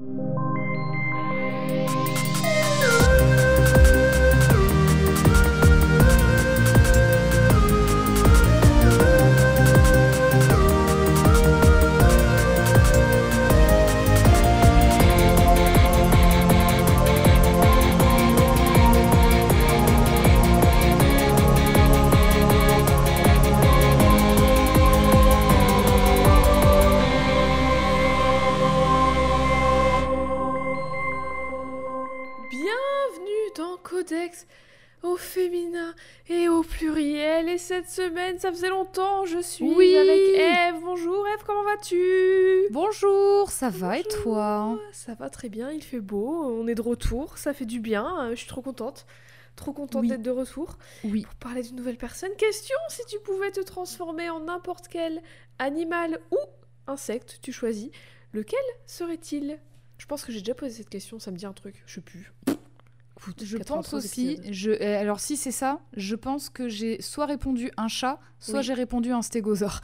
you. Semaine, ça faisait longtemps, je suis Oui. avec Eve. Bonjour Eve, comment vas-tu? Bonjour, ça va et toi? Ça va très bien, il fait beau, on est de retour, ça fait du bien, euh, je suis trop contente. Trop contente Oui. d'être de retour Oui. pour parler d'une nouvelle personne. Question si tu pouvais te transformer en n'importe quel animal ou insecte, tu choisis, lequel serait-il? Je pense que j'ai déjà posé cette question, ça me dit un truc, je sais plus. Écoute, Je 83 pense aussi, je, euh, alors si c'est ça, je pense que j'ai soit répondu un chat, soit Oui. j'ai répondu un stégosaure.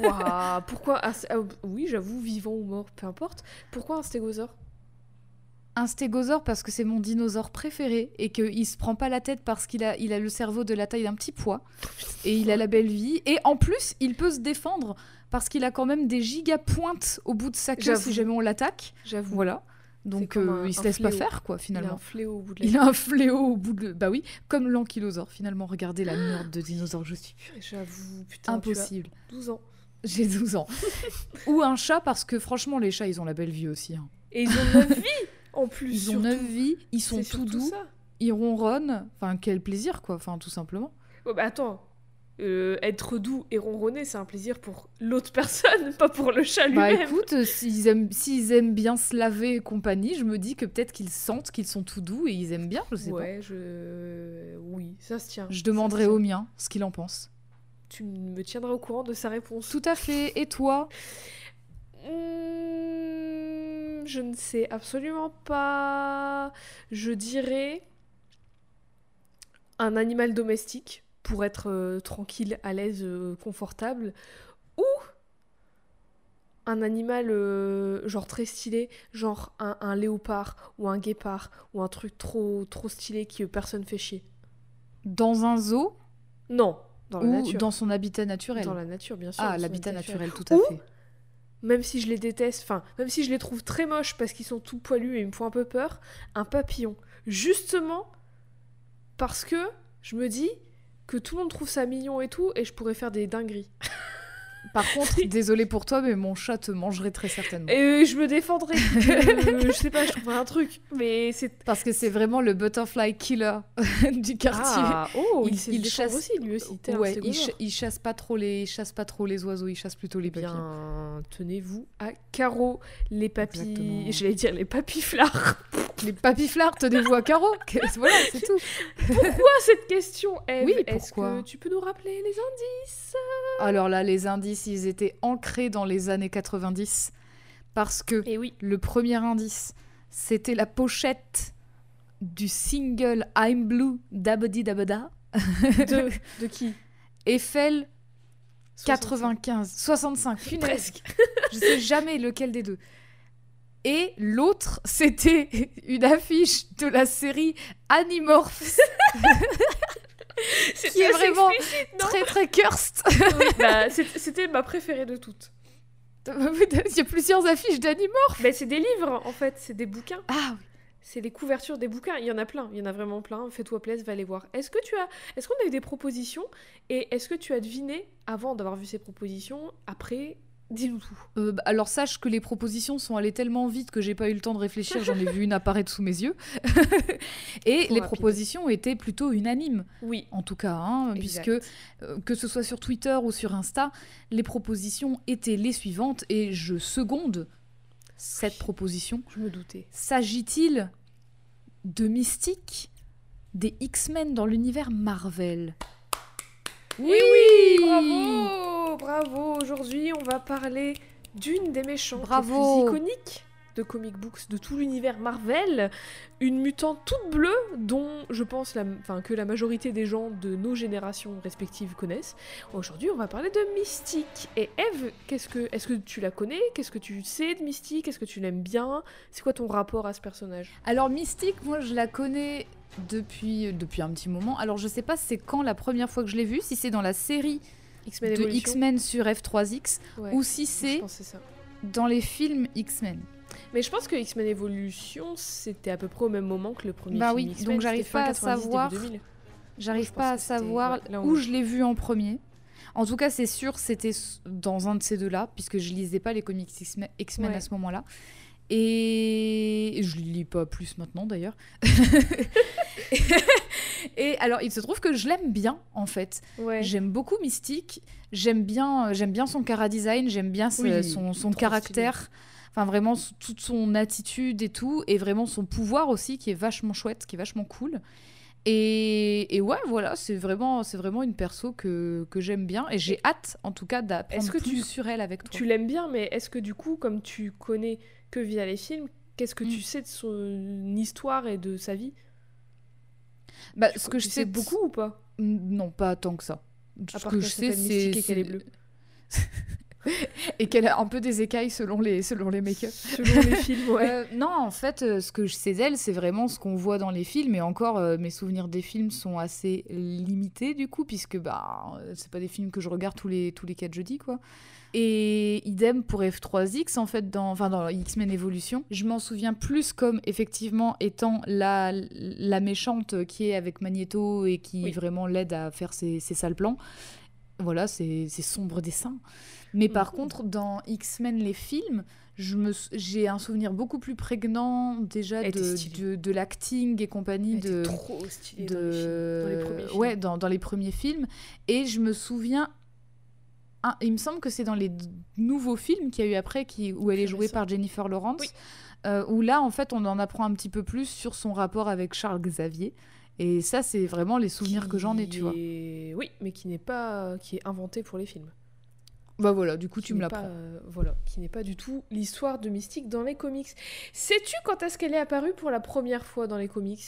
Waouh, pourquoi un- ah, Oui, j'avoue, vivant ou mort, peu importe. Pourquoi un stégosaure? Un stégosaure parce que c'est mon dinosaure préféré et qu'il se prend pas la tête parce qu'il a, il a le cerveau de la taille d'un petit pois et il a la belle vie. Et en plus, il peut se défendre parce qu'il a quand même des giga pointes au bout de sa queue si jamais on l'attaque. J'avoue. Voilà. Donc euh, il se laisse pas faire quoi Il a un finalement. fléau au bout de la Il a un fléau au bout de... Bah oui, comme l'ankylosaure finalement. Regardez la merde de dinosaure, je suis pure. J'avoue, putain, Impossible. tu as 12 ans. J'ai 12 ans. Ou un chat, parce que franchement, les chats, ils ont la belle vie aussi. hein. Et ils ont 9 vies en plus. Ils ont surtout. 9 vies, ils sont tout doux, ça. ils ronronnent. Enfin, quel plaisir, quoi. Enfin, tout simplement. Oh, bah attends, euh, être doux et ronronner, c'est un plaisir pour l'autre personne, pas pour le chat Bah lui-même. écoute, euh, s'ils aiment, s'ils aiment bien se laver et compagnie, je me dis que peut-être qu'ils sentent qu'ils sont tout doux et ils aiment bien, je sais ouais, je. Oui, ça se tient. pas. Je demanderai au mien ce qu'il en pense. Tu me tiendras au courant de sa réponse. Tout à fait. Et toi? Hmm, je ne sais absolument pas. Je dirais un animal domestique pour être euh, tranquille, à l'aise, euh, confortable. Ou un animal euh, genre très stylé, genre un, un léopard ou un guépard ou un truc trop, trop stylé que personne fait chier. Dans un zoo Non, dans la ou nature. dans son habitat naturel Dans la nature, bien sûr. Ah, l'habitat habitat naturel, tout à Ou- fait. même si je les déteste, enfin, même si je les trouve très moches parce qu'ils sont tout poilus et ils me font un peu peur, un papillon. Justement parce que je me dis que tout le monde trouve ça mignon et tout, et je pourrais faire des dingueries. Par contre, désolé pour toi, mais mon chat te mangerait très certainement. Et je me défendrai. Je sais pas, je trouverai un truc. Mais c'est. Parce que c'est vraiment le butterfly killer du quartier. Ah, oh, il, chasse- aussi, lui aussi. ouais, il, il chasse pas trop les, il chasse pas trop les oiseaux, il chasse plutôt les papillons. Bien, tenez-vous à carreau, les. Exactement. J'allais dire les papiflards. Les papiflards, tenez-vous à carreau. Voilà, c'est tout. Pourquoi cette question, Eve Oui, Est-ce que tu peux nous rappeler les indices Alors là, les indices, ils étaient ancrés dans les années 90 parce que Eh oui. le premier indice, c'était la pochette du single I'm Blue d'Abadi Dabada. De, de qui Eiffel 65. 95, 65, punaise. Presque. Je sais jamais lequel des deux. Et l'autre, c'était une affiche de la série Animorphs, qui est vraiment très très cursed. Oui, bah, C'était ma préférée de toutes. Il y a plusieurs affiches d'Animorphs. Mais c'est des livres, en fait, c'est des bouquins. Ah oui. C'est les couvertures des bouquins. Il y en a plein, il y en a vraiment plein. Fais-toi plaisir, va les voir. Est-ce que tu as, est-ce qu'on a eu des propositions et est-ce que tu as deviné avant d'avoir vu ces propositions Après, dis-nous tout. Euh, bah, alors sache que les propositions sont allées tellement vite que j'ai pas eu le temps de réfléchir, j'en ai vu une apparaître sous mes yeux. Et Trop les rapide. propositions étaient plutôt unanimes, Oui. en tout cas, hein, puisque euh, que ce soit sur Twitter ou sur Insta, les propositions étaient les suivantes et je seconde cette Oui. proposition. Je me doutais. S'agit-il de Mystique, des X-Men dans l'univers Marvel? Oui, oui, bravo, bravo. Aujourd'hui, on va parler d'une des méchantes Bravo. les plus iconiques de comic books de tout l'univers Marvel, une mutante toute bleue dont je pense la, enfin, que la majorité des gens de nos générations respectives connaissent. Aujourd'hui, on va parler de Mystique. Et Eve, qu'est-ce que, est-ce que tu la connais? Qu'est-ce que tu sais de Mystique? Est-ce que tu l'aimes bien? C'est quoi ton rapport à ce personnage? Alors Mystique, moi je la connais depuis, depuis un petit moment. Alors je sais pas c'est quand la première fois que je l'ai vue, si c'est dans la série X-Men de X-Men sur F3X Ouais, ou si c'est dans les films X-Men. Mais je pense que X-Men Evolution, c'était à peu près au même moment que le premier Bah film oui, donc j'arrive pas à 90, début savoir 2000. J'arrive pas à savoir ouais, où je l'ai vu en premier. En tout cas, c'est sûr, c'était dans un de ces deux-là, puisque je lisais pas les comics X-Men X-Men Ouais. à ce moment-là. Et je lis pas plus maintenant d'ailleurs. et alors, il se trouve que je l'aime bien en fait. Ouais. J'aime beaucoup Mystique. J'aime bien, j'aime bien son cara design. J'aime bien ce- Oui, son, son caractère. Enfin, vraiment, toute son attitude et tout. Et vraiment son pouvoir aussi, qui est vachement chouette, qui est vachement cool. Et, et ouais, voilà, c'est vraiment, c'est vraiment une perso que, que j'aime bien. Et j'ai hâte, en tout cas, d'apprendre Est-ce que plus tu- sur elle avec toi. Tu l'aimes bien, mais est-ce que du coup, comme tu connais que via les films, qu'est-ce que Mm. tu sais de son histoire et de sa vie? Bah, Tu- ce que je sais beaucoup ou pas? Non, pas tant que ça. À Ce que je sais, c'est. Qu'elle est bleue. et qu'elle a un peu des écailles selon les, selon les make-up. Selon les films, ouais. Euh, non, en fait, euh, ce que je sais d'elle, c'est vraiment ce qu'on voit dans les films. Et encore, euh, mes souvenirs des films sont assez limités, du coup, puisque bah, c'est pas des films que je regarde tous les, tous les 4 jeudis, quoi. Et idem pour F3X, en fait, dans, enfin, dans X-Men Evolution. Je m'en souviens plus comme, effectivement, étant la, la méchante qui est avec Magneto et qui Oui. vraiment l'aide à faire ses, ses sales plans. Voilà, c'est sombre dessin. Mais par Mhm. contre, dans X-Men, les films, j'ai un souvenir beaucoup plus prégnant déjà de, de, de l'acting et compagnie Elle de, trop stylée de dans les films. Dans les premiers films. ouais dans, dans les premiers films et je me souviens un- il me semble que c'est dans les nouveaux films qu'il y a eu après qui, où elle est jouée par Jennifer Lawrence Oui. euh, où là en fait on en apprend un petit peu plus sur son rapport avec Charles Xavier et ça c'est vraiment les souvenirs que j'en ai tu vois Oui, mais qui n'est pas... qui est inventé pour les films. Bah voilà du coup tu me l'apprends euh, voilà, qui n'est pas du tout l'histoire de Mystique dans les comics. Sais-tu quand est-ce qu'elle est apparue pour la première fois dans les comics?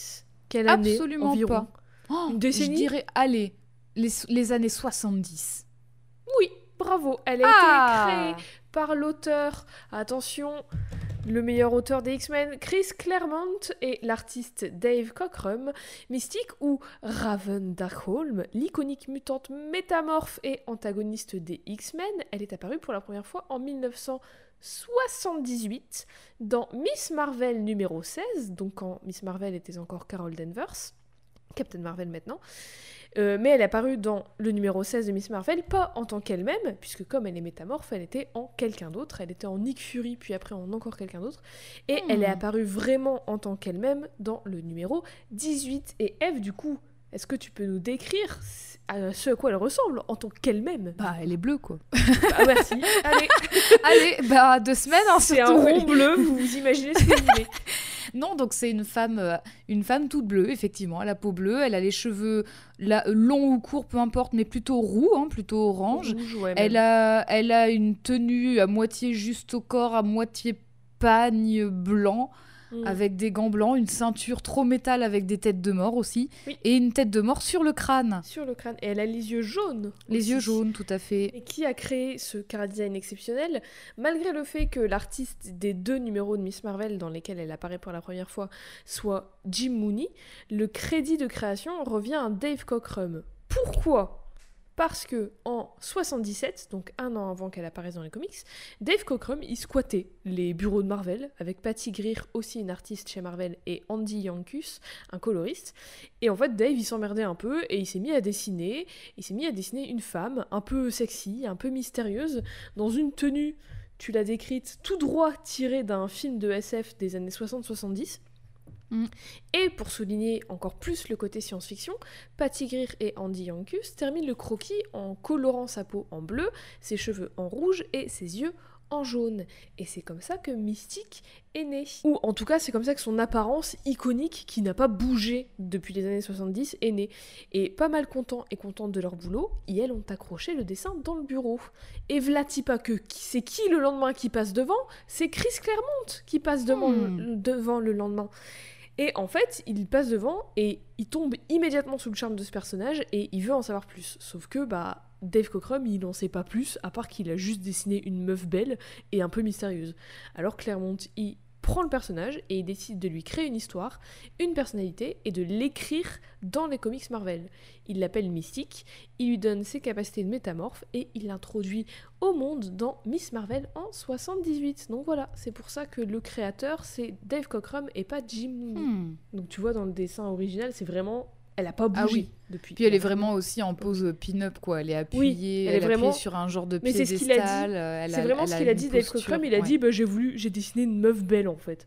Quelle année Absolument environ? Pas. Oh, Une décennie? Je dirais, allez, les, les années 70. Oui, bravo. Elle a Ah été créée par l'auteur, attention, le meilleur auteur des X-Men, Chris Claremont, et l'artiste Dave Cockrum, Mystique ou Raven Darkholm, l'iconique mutante métamorphe et antagoniste des X-Men. Elle est apparue pour la première fois en 1978 dans Miss Marvel numéro 16, donc quand Miss Marvel était encore Carol Danvers. Captain Marvel maintenant. Euh, mais elle est apparue dans le numéro 16 de Miss Marvel, pas en tant qu'elle-même, puisque comme elle est métamorphe, elle était en quelqu'un d'autre. Elle était en Nick Fury, puis après en encore quelqu'un d'autre. Et Hmm. elle est apparue vraiment en tant qu'elle-même dans le numéro 18. Et Eve, du coup, est-ce que tu peux nous décrire à ce à quoi elle ressemble en tant qu'elle-même? Bah, elle est bleue, quoi. Ah merci. Allez, allez, bah, deux semaines, hein, c'est un rond bleu, vous vous imaginez ce que vous voulez. Non, donc c'est une femme, euh, une femme toute bleue, effectivement. Elle a la peau bleue, elle a les cheveux là, longs ou courts, peu importe, mais plutôt roux, hein, plutôt orange. Rouge, ouais, Elle a, elle a une tenue à moitié juste au corps, à moitié pagne blanc, Mm. avec des gants blancs, une ceinture trop métal avec des têtes de mort aussi, Oui. et une tête de mort sur le crâne. Sur le crâne. Et elle a les yeux jaunes. Les aussi. yeux jaunes, tout à fait. Et qui a créé ce cara design exceptionnel, malgré le fait que l'artiste des deux numéros de Miss Marvel dans lesquels elle apparaît pour la première fois soit Jim Mooney, le crédit de création revient à Dave Cockrum. Pourquoi? Parce que en 77, donc un an avant qu'elle apparaisse dans les comics, Dave Cockrum il squattait les bureaux de Marvel avec Patty Greer, aussi une artiste chez Marvel, et Andy Yankus, un coloriste. Et en fait, Dave il s'emmerdait un peu et il s'est mis à dessiner il s'est mis à dessiner une femme un peu sexy, un peu mystérieuse, dans une tenue, tu l'as décrite, tout droit tirée d'un film de SF des années 60-70. Mm. Et pour souligner encore plus le côté science-fiction, Patty Greer et Andy Yankus terminent le croquis en colorant sa peau en bleu, ses cheveux en rouge et ses yeux en jaune. Et c'est comme ça que Mystique est né. Ou en tout cas, c'est comme ça que son apparence iconique, qui n'a pas bougé depuis les années 70, est née. Et pas mal contents et contentes de leur boulot, et elles ont accroché le dessin dans le bureau. Et vlati pas que, c'est qui le lendemain qui passe devant? C'est Chris Claremont qui passe devant, Hmm. le, devant le lendemain. Et en fait, il passe devant et il tombe immédiatement sous le charme de ce personnage et il veut en savoir plus. Sauf que, bah, Dave Cockrum, il n'en sait pas plus, à part qu'il a juste dessiné une meuf belle et un peu mystérieuse. Alors Claremont, il prend le personnage et il décide de lui créer une histoire, une personnalité et de l'écrire dans les comics Marvel. Il l'appelle Mystique, il lui donne ses capacités de métamorphe et il l'introduit au monde dans Miss Marvel en 78. Donc voilà, c'est pour ça que le créateur c'est Dave Cockrum et pas Jim Mooney. Hmm. Donc tu vois dans le dessin original, c'est vraiment elle a pas bougé Ah oui. depuis. Puis elle est vraiment aussi en pose pin-up, quoi. Elle est appuyée, elle est elle vraiment- appuyée sur un genre de Mais c'est ce qu'il a dit. piédestal. euh, C'est vraiment ce qu'il a dit Dave Cockrum, il a ouais. dit bah, j'ai voulu j'ai dessiné une meuf belle en fait.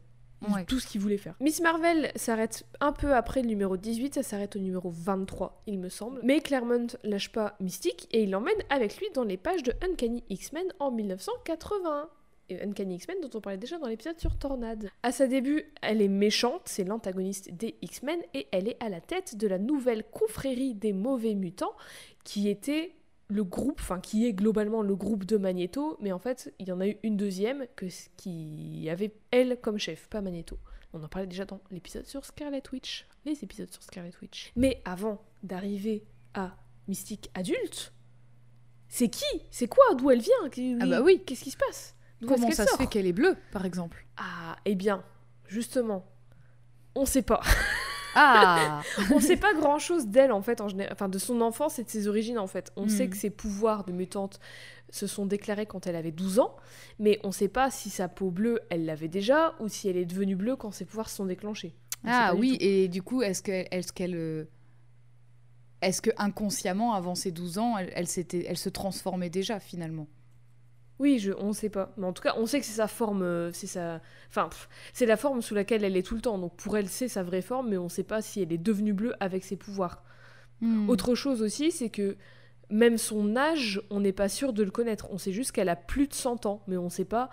Ouais. Tout ce qu'il voulait faire. Miss Marvel s'arrête un peu après le numéro 18, ça s'arrête au numéro 23, il me semble. Mais Claremont lâche pas Mystique et il l'emmène avec lui dans les pages de Uncanny X-Men en 1981. Et Uncanny X-Men dont on parlait déjà dans l'épisode sur Tornade. À sa début, elle est méchante, c'est l'antagoniste des X-Men et elle est à la tête de la nouvelle confrérie des mauvais mutants qui était le groupe, enfin qui est globalement le groupe de Magneto, mais en fait il y en a eu une deuxième que, qui avait elle comme chef, pas Magneto. On en parlait déjà dans l'épisode sur Scarlet Witch, les épisodes sur Scarlet Witch. Mais avant d'arriver à Mystique adulte, c'est qui? C'est quoi? D'où elle vient? Ah bah oui. Qu'est-ce qui se passe? Comment ça se fait qu'elle est bleue, par exemple? Ah, eh bien, justement, on sait pas. Ah on sait pas grand chose d'elle en fait, en général, enfin de son enfance et de ses origines en fait. On Hmm. sait que ses pouvoirs de mutante se sont déclarés quand elle avait 12 ans, mais on sait pas si sa peau bleue elle l'avait déjà ou si elle est devenue bleue quand ses pouvoirs se sont déclenchés. On Ah du oui, et du coup, est-ce qu'elle. Est-ce qu'elle euh, est-ce que inconsciemment, avant ses 12 ans, elle, elle se transformait déjà finalement? Oui, je, on sait pas. Mais en tout cas, on sait que c'est sa forme, euh, c'est sa, enfin, c'est la forme sous laquelle elle est tout le temps. Donc pour elle, c'est sa vraie forme, mais on sait pas si elle est devenue bleue avec ses pouvoirs. Hmm. Autre chose aussi, c'est que même son âge, on n'est pas sûr de le connaître. On sait juste qu'elle a plus de 100 ans, mais on sait pas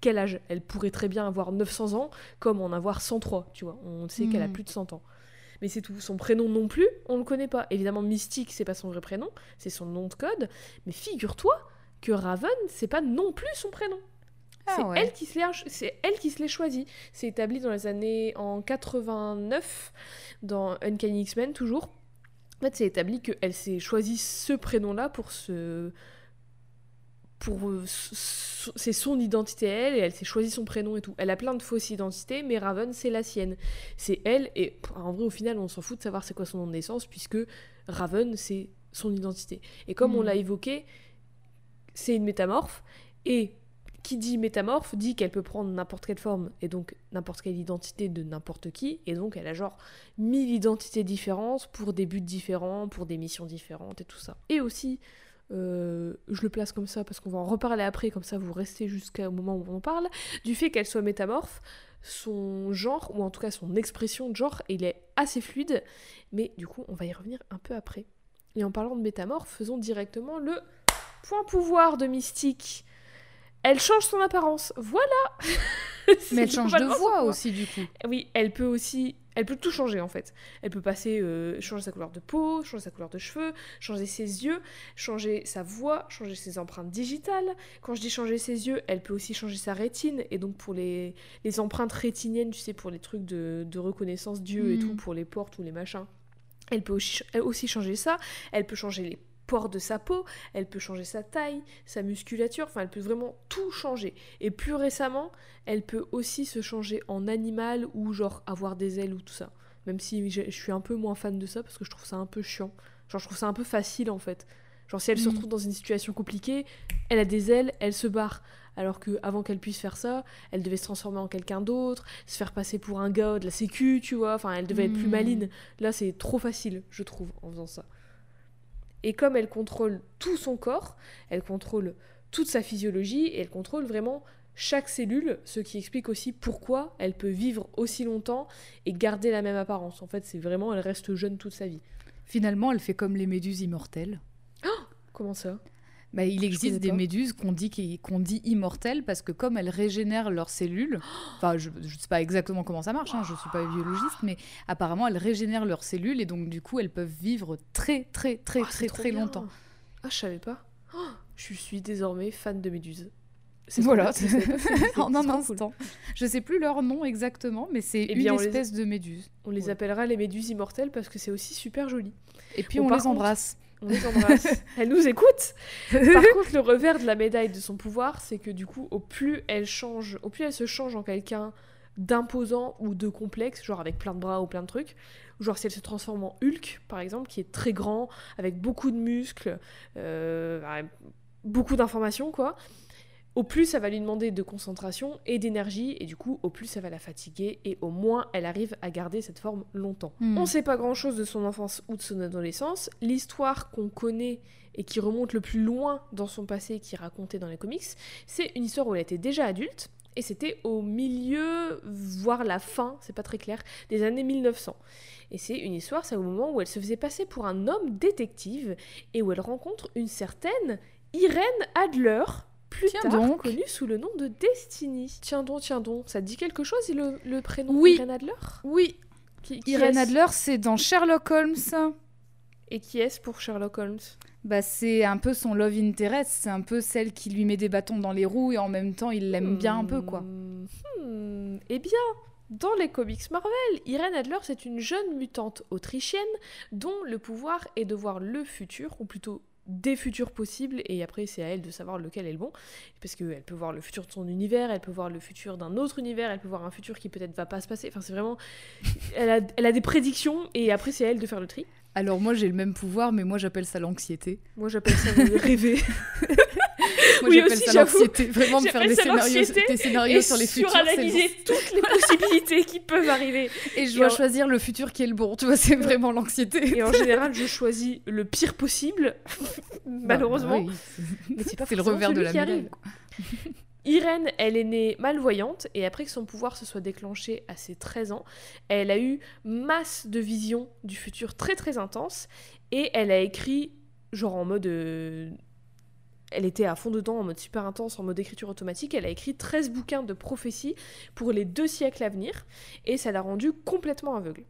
quel âge. Elle pourrait très bien avoir 900 ans, comme en avoir 103, tu vois. On sait qu'elle a Hmm. plus de 100 ans. Mais c'est tout. Son prénom non plus, on le connaît pas. Évidemment, Mystique, c'est pas son vrai prénom, c'est son nom de code. Mais figure-toi que Raven, c'est pas non plus son prénom. Ah c'est ouais. elle qui se l'est c'est elle qui se l'est choisi. C'est établi dans les années en 89 dans Uncanny X-Men toujours. En fait, c'est établi qu'elle s'est choisi ce prénom-là pour se pour euh, c'est son identité elle et elle s'est choisi son prénom et tout. Elle a plein de fausses identités, mais Raven c'est la sienne. C'est elle et en vrai au final on s'en fout de savoir c'est quoi son nom de naissance puisque Raven c'est son identité. Et comme on Mm. l'a évoqué, c'est une métamorphe et qui dit métamorphe dit qu'elle peut prendre n'importe quelle forme et donc n'importe quelle identité de n'importe qui et donc elle a genre mille identités différentes pour des buts différents, pour des missions différentes et tout ça. Et aussi, euh, je le place comme ça parce qu'on va en reparler après, comme ça vous restez jusqu'au moment où on en parle, du fait qu'elle soit métamorphe, son genre, ou en tout cas son expression de genre, il est assez fluide, mais du coup on va y revenir un peu après. Et en parlant de métamorphe, faisons directement le point pouvoir de Mystique. Elle change son apparence, voilà Mais elle change de voix aussi, du coup. Oui, elle peut aussi, elle peut tout changer en fait. Elle peut passer, euh, changer sa couleur de peau, changer sa couleur de cheveux, changer ses yeux, changer sa voix, changer ses empreintes digitales. Quand je dis changer ses yeux, elle peut aussi changer sa rétine. Et donc pour les, les empreintes rétiniennes, tu sais, pour les trucs de, de reconnaissance d'yeux et Mm. tout, pour les portes ou les machins, elle peut aussi changer ça. Elle peut changer les de sa peau, elle peut changer sa taille, sa musculature, enfin elle peut vraiment tout changer. Et plus récemment, elle peut aussi se changer en animal ou genre avoir des ailes ou tout ça. Même si je, je suis un peu moins fan de ça parce que je trouve ça un peu chiant. Genre je trouve ça un peu facile en fait. Genre si elle se Mhm. retrouve dans une situation compliquée, elle a des ailes, elle se barre. Alors que avant qu'elle puisse faire ça, elle devait se transformer en quelqu'un d'autre, se faire passer pour un gars de la sécu, tu vois. Enfin, elle devait être plus Mhm. maline. Là, c'est trop facile, je trouve, en faisant ça. Et comme elle contrôle tout son corps, elle contrôle toute sa physiologie et elle contrôle vraiment chaque cellule, ce qui explique aussi pourquoi elle peut vivre aussi longtemps et garder la même apparence. En fait, c'est vraiment, elle reste jeune toute sa vie. Finalement, elle fait comme les méduses immortelles. Comment ça? Bah, il existe des méduses qu'on dit, dit immortelles parce que comme elles régénèrent leurs cellules, enfin je ne sais pas exactement comment ça marche, hein, je ne suis pas biologiste, mais apparemment elles régénèrent leurs cellules et donc du coup elles peuvent vivre très très très c'est très très bien. longtemps. Ah, je savais pas. Oh, je suis désormais fan de méduses. Voilà, en un trop cool. instant. Je sais plus leur nom exactement, mais c'est Eh une bien, on les- espèce de méduse. On les Ouais. appellera les méduses immortelles parce que c'est aussi super joli. Et puis Bon, on les contre- embrasse. On les embrasse. Elle nous écoute. Par contre, le revers de la médaille de son pouvoir, c'est que du coup, au plus elle change, au plus elle se change en quelqu'un d'imposant ou de complexe, genre avec plein de bras ou plein de trucs, genre si elle se transforme en Hulk, par exemple, qui est très grand, avec beaucoup de muscles, euh, beaucoup d'informations, quoi. Au plus ça va lui demander de concentration et d'énergie, et du coup, au plus ça va la fatiguer, et au moins elle arrive à garder cette forme longtemps. Hmm. On sait pas grand chose de son enfance ou de son adolescence. L'histoire qu'on connaît et qui remonte le plus loin dans son passé, qui est racontée dans les comics, c'est une histoire où elle était déjà adulte, et c'était au milieu, voire la fin, c'est pas très clair, des années 1900. Et c'est une histoire, c'est au moment où elle se faisait passer pour un homme détective, et où elle rencontre une certaine Irène Adler, plus Tiens tard donc. connue sous le nom de Destiny. Tiens donc, tiens donc, ça te dit quelque chose le, le prénom Oui. Irène Adler? Oui, Qui- Adler, c'est dans Sherlock Holmes. Et qui est-ce pour Sherlock Holmes? Bah, c'est un peu son love interest, c'est un peu celle qui lui met des bâtons dans les roues et en même temps il l'aime bien un peu quoi. Hmm, hmm, Eh bien, dans les comics Marvel, Irène Adler, c'est une jeune mutante autrichienne dont le pouvoir est de voir le futur, ou plutôt des futurs possibles, et après c'est à elle de savoir lequel est le bon, parce qu'elle peut voir le futur de son univers, elle peut voir le futur d'un autre univers, elle peut voir un futur qui peut-être va pas se passer, enfin c'est vraiment... Elle a, elle a des prédictions, et après c'est à elle de faire le tri. Alors moi j'ai le même pouvoir mais moi j'appelle ça l'anxiété. Moi j'appelle ça le rêver. Moi Oui, j'appelle ça l'anxiété, vraiment de faire des scénarios, l'anxiété des scénarios et sur les futurs. suranalyser bon. toutes les possibilités qui peuvent arriver. Et je Et dois en- choisir le futur qui est le bon, tu vois, c'est vraiment l'anxiété. Et en général, je choisis le pire possible, malheureusement. Bah, oui, Mais c'est pas c'est le revers de la médaille. Irène, elle est née malvoyante et après que son pouvoir se soit déclenché à ses 13 ans, elle a eu masse de visions du futur très très intenses et elle a écrit, genre en mode. euh, Elle était à fond dedans, en mode super intense, en mode écriture automatique. Elle a écrit 13 bouquins de prophéties pour les deux siècles à venir et ça l'a rendue complètement aveugle.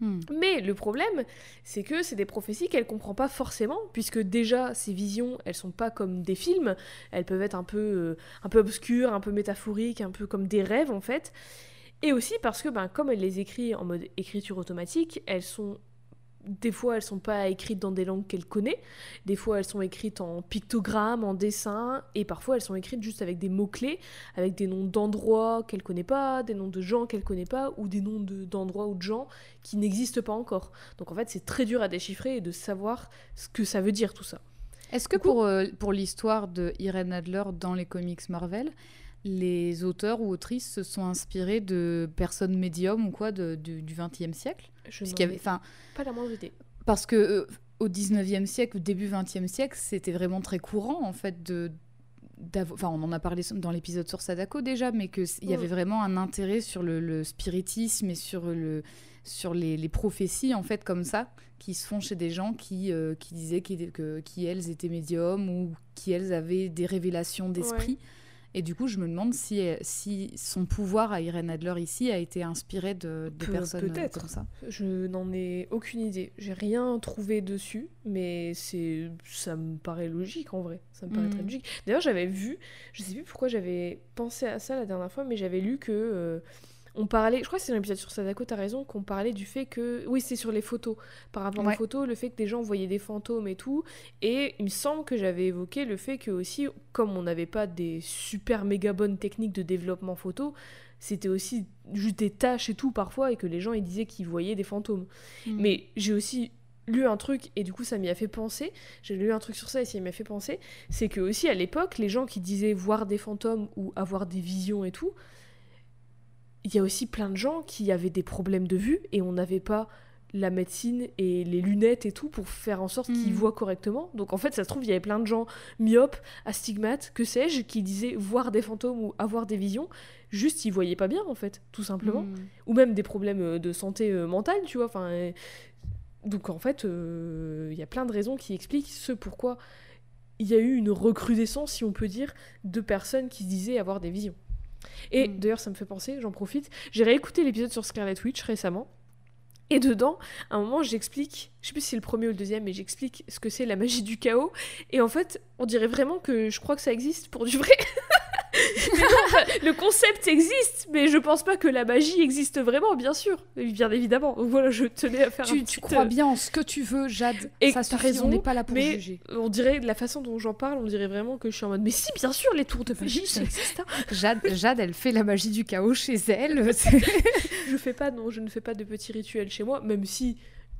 Hmm. Mais le problème, c'est que c'est des prophéties qu'elle comprend pas forcément, puisque déjà ces visions, elles sont pas comme des films, elles peuvent être un peu, euh, un peu obscures, un peu métaphoriques, un peu comme des rêves en fait. Et aussi parce que, ben, comme elle les écrit en mode écriture automatique, elles sont des fois elles sont pas écrites dans des langues qu'elle connaît, des fois elles sont écrites en pictogrammes, en dessin, et parfois elles sont écrites juste avec des mots-clés, avec des noms d'endroits qu'elle connaît pas, des noms de gens qu'elle connaît pas, ou des noms de- d'endroits ou de gens qui n'existent pas encore. Donc en fait c'est très dur à déchiffrer et de savoir ce que ça veut dire tout ça. Est-ce que coup- pour, euh, pour l'histoire de Irene Adler dans les comics Marvel, les auteurs ou autrices se sont inspirés de personnes médiums ou quoi de- du, du 20e siècle Je Parce y avait- pas la moindre idée. Parce que euh, au 19e siècle, au début 20e siècle, c'était vraiment très courant en fait de Enfin, on en a parlé dans l'épisode sur Sadako déjà, mais qu'il y Mm. avait vraiment un intérêt sur le, le spiritisme et sur, le, sur les, les prophéties, en fait, comme ça, qui se font chez des gens qui, euh, qui disaient que, qui, elles, étaient médiums ou qui, elles, avaient des révélations d'esprit. Et du coup, je me demande si, si son pouvoir à Irene Adler ici a été inspiré de, de Pe- personnes euh, peut-être. comme ça. Je n'en ai aucune idée. J'ai rien trouvé dessus, mais c'est ça me paraît logique en vrai. Ça me paraît très logique. D'ailleurs, j'avais vu, je sais plus pourquoi j'avais pensé à ça la dernière fois, mais j'avais lu que euh, on parlait, je crois que c'est dans l'épisode sur Sadako, t'as raison, qu'on parlait du fait que, oui, c'est sur les photos, par rapport aux photos, le fait que des gens voyaient des fantômes et tout, et il me semble que j'avais évoqué le fait que aussi, comme on n'avait pas des super méga bonnes techniques de développement photo, c'était aussi juste des tâches et tout parfois, et que les gens ils disaient qu'ils voyaient des fantômes. Mm. Mais j'ai aussi lu un truc et du coup ça m'y a fait penser. J'ai lu un truc sur ça et ça m'y a fait penser. C'est que aussi à l'époque, les gens qui disaient voir des fantômes ou avoir des visions et tout, il y a aussi plein de gens qui avaient des problèmes de vue et on n'avait pas la médecine et les lunettes et tout pour faire en sorte qu'ils Mhm. voient correctement. Donc en fait, ça se trouve, il y avait plein de gens myopes, astigmates, que sais-je, qui disaient voir des fantômes ou avoir des visions. Juste, ils voyaient pas bien en fait, tout simplement Mm. ou même des problèmes euh, de santé euh, mentale, tu vois. Enfin, donc en fait, euh, il y a plein de raisons qui expliquent ce pourquoi il y a eu une recrudescence, si on peut dire, de personnes qui se disaient avoir des visions. Et Mm. d'ailleurs, ça me fait penser, j'en profite, j'ai réécouté l'épisode sur Scarlet Witch récemment. Et dedans, à un moment, j'explique, je sais plus si c'est le premier ou le deuxième, mais j'explique ce que c'est la magie du chaos. Et en fait, on dirait vraiment que je crois que ça existe pour du vrai. Le concept existe, mais je pense pas que la magie existe vraiment, bien sûr. Bien évidemment. Voilà, je tenais à faire Tu, tu crois euh, bien en ce que tu veux, Jade. Et ça suffit, raison, on n'est pas là pour mais juger. On dirait, de la façon dont j'en parle, on dirait vraiment que je suis en mode, mais si, bien sûr, les tours de magie, ça existe. hein. Jade, Jade, elle fait la magie du chaos chez elle. Je fais pas, non, je ne fais pas de petits rituels chez moi, même si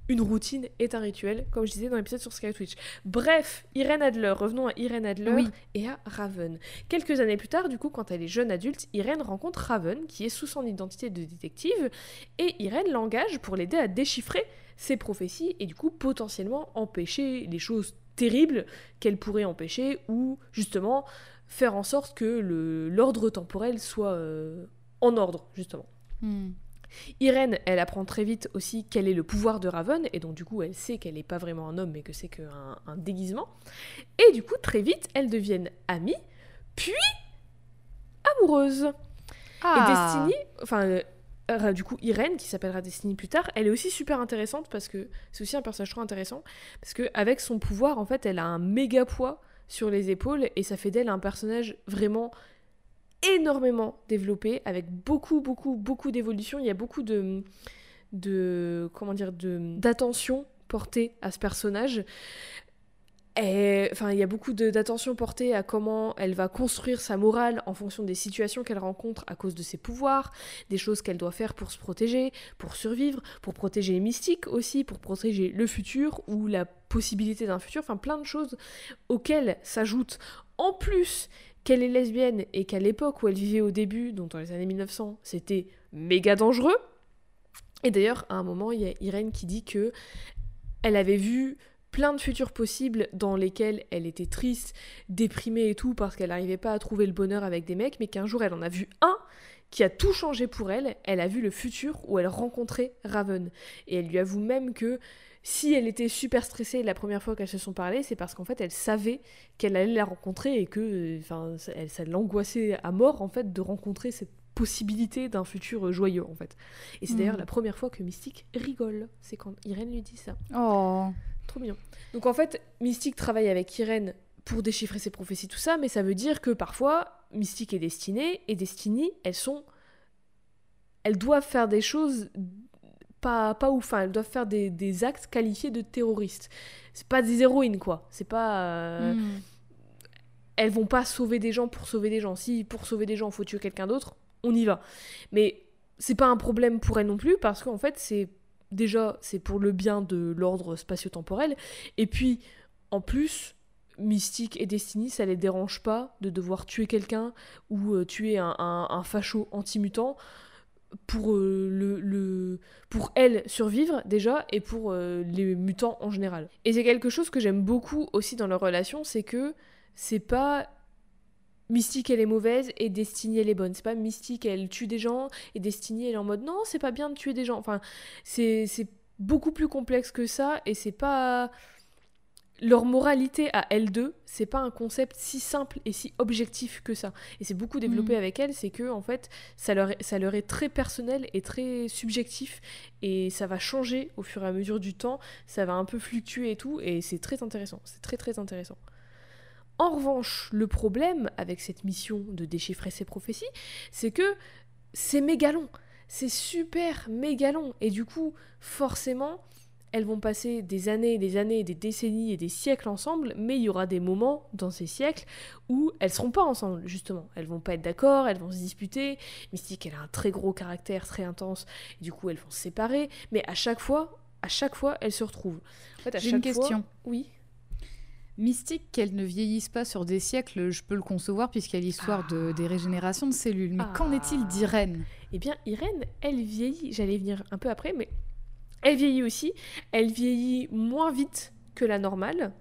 une routine est un rituel, comme je disais dans l'épisode sur Sky Twitch. Bref, Irène Adler, revenons à Irène Adler Oui. et à Raven. Quelques années plus tard, du coup, quand elle est jeune adulte, Irène rencontre Raven, qui est sous son identité de détective, et Irène l'engage pour l'aider à déchiffrer ses prophéties et du coup potentiellement empêcher les choses terribles qu'elle pourrait empêcher ou justement faire en sorte que l'ordre temporel soit euh, en ordre, justement. Hmm. Irène, elle apprend très vite aussi quel est le pouvoir de Raven, et donc du coup elle sait qu'elle n'est pas vraiment un homme, mais que c'est qu'un un déguisement. Et du coup, très vite, elles deviennent amies, puis amoureuses. Ah. Et Destiny, enfin, euh, du coup, Irène, qui s'appellera Destiny plus tard, elle est aussi super intéressante parce que c'est aussi un personnage trop intéressant. Parce que avec son pouvoir, en fait, elle a un méga poids sur les épaules et ça fait d'elle un personnage vraiment énormément développé avec beaucoup, beaucoup, beaucoup d'évolution. Il y a beaucoup de, de comment dire, d'attention portée à ce personnage. Enfin, il y a beaucoup d'attention portée à comment elle va construire sa morale en fonction des situations qu'elle rencontre à cause de ses pouvoirs, des choses qu'elle doit faire pour se protéger, pour survivre, pour protéger les mystiques aussi, pour protéger le futur ou la possibilité d'un futur, enfin plein de choses auxquelles s'ajoute en plus qu'elle est lesbienne et qu'à l'époque où elle vivait au début, donc dans les années 1900, c'était méga dangereux. Et d'ailleurs, à un moment, il y a Irène qui dit que elle avait vu plein de futurs possibles dans lesquels elle était triste, déprimée et tout parce qu'elle n'arrivait pas à trouver le bonheur avec des mecs, mais qu'un jour elle en a vu un qui a tout changé pour elle. Elle a vu le futur où elle rencontrait Raven. Et elle lui avoue même que si elle était super stressée la première fois qu'elles se sont parlé, c'est parce qu'en fait elle savait qu'elle allait la rencontrer et que enfin, elle- ça l'angoissait à mort en fait de rencontrer cette possibilité d'un futur joyeux en fait. Et c'est d'ailleurs Mhm. la première fois que Mystique rigole, c'est quand Irène lui dit ça. Oh. Trop mignon. Donc en fait, Mystique travaille avec Irène pour déchiffrer ses prophéties, tout ça, mais ça veut dire que parfois, Mystique est destinée, et Destiny, elles sont... Elles doivent faire des choses pas, pas ouf, enfin, elles doivent faire des, des actes qualifiés de terroristes. C'est pas des héroïnes, quoi. C'est pas... euh, Hmm. elles vont pas sauver des gens pour sauver des gens. Si pour sauver des gens, faut tuer quelqu'un d'autre, on y va. Mais c'est pas un problème pour elles non plus parce qu'en fait, c'est déjà c'est pour le bien de l'ordre spatio-temporel et puis en plus Mystique et Destiny, ça les dérange pas de devoir tuer quelqu'un ou euh, tuer un, un, un facho anti-mutant pour euh, pour elles survivre déjà et pour euh, les mutants en général. Et c'est quelque chose que j'aime beaucoup aussi dans leur relation, c'est que c'est pas Mystique elle est mauvaise et Destiny elle est bonne. C'est pas Mystique elle tue des gens et Destiny elle est en mode non c'est pas bien de tuer des gens. Enfin c'est c'est beaucoup plus complexe que ça et c'est pas leur moralité à elles deux, c'est pas un concept si simple et si objectif que ça. Et c'est beaucoup développé Mhm. avec elles, c'est que en fait, ça leur, est, ça leur est très personnel et très subjectif et ça va changer au fur et à mesure du temps, ça va un peu fluctuer et tout et c'est très intéressant, c'est très très intéressant. En revanche, le problème avec cette mission de déchiffrer ces prophéties, c'est que c'est méga long. C'est super méga long. Et du coup, forcément, elles vont passer des années, des années, des décennies et des siècles ensemble, mais il y aura des moments dans ces siècles où elles seront pas ensemble, justement. Elles vont pas être d'accord, elles vont se disputer. Mystique, elle a un très gros caractère, très intense, et du coup, elles vont se séparer. Mais à chaque fois, à chaque fois, elles se retrouvent. En fait, à J'ai une fois- question. Oui. Mystique, qu'elle ne vieillisse pas sur des siècles, je peux le concevoir puisqu'il y a l'histoire de, des régénérations de cellules. Mais qu'en Ah. est-il d'Irène? Eh bien, Irène, elle vieillit, j'allais venir un peu après, mais elle vieillit aussi. Elle vieillit moins vite que la normale.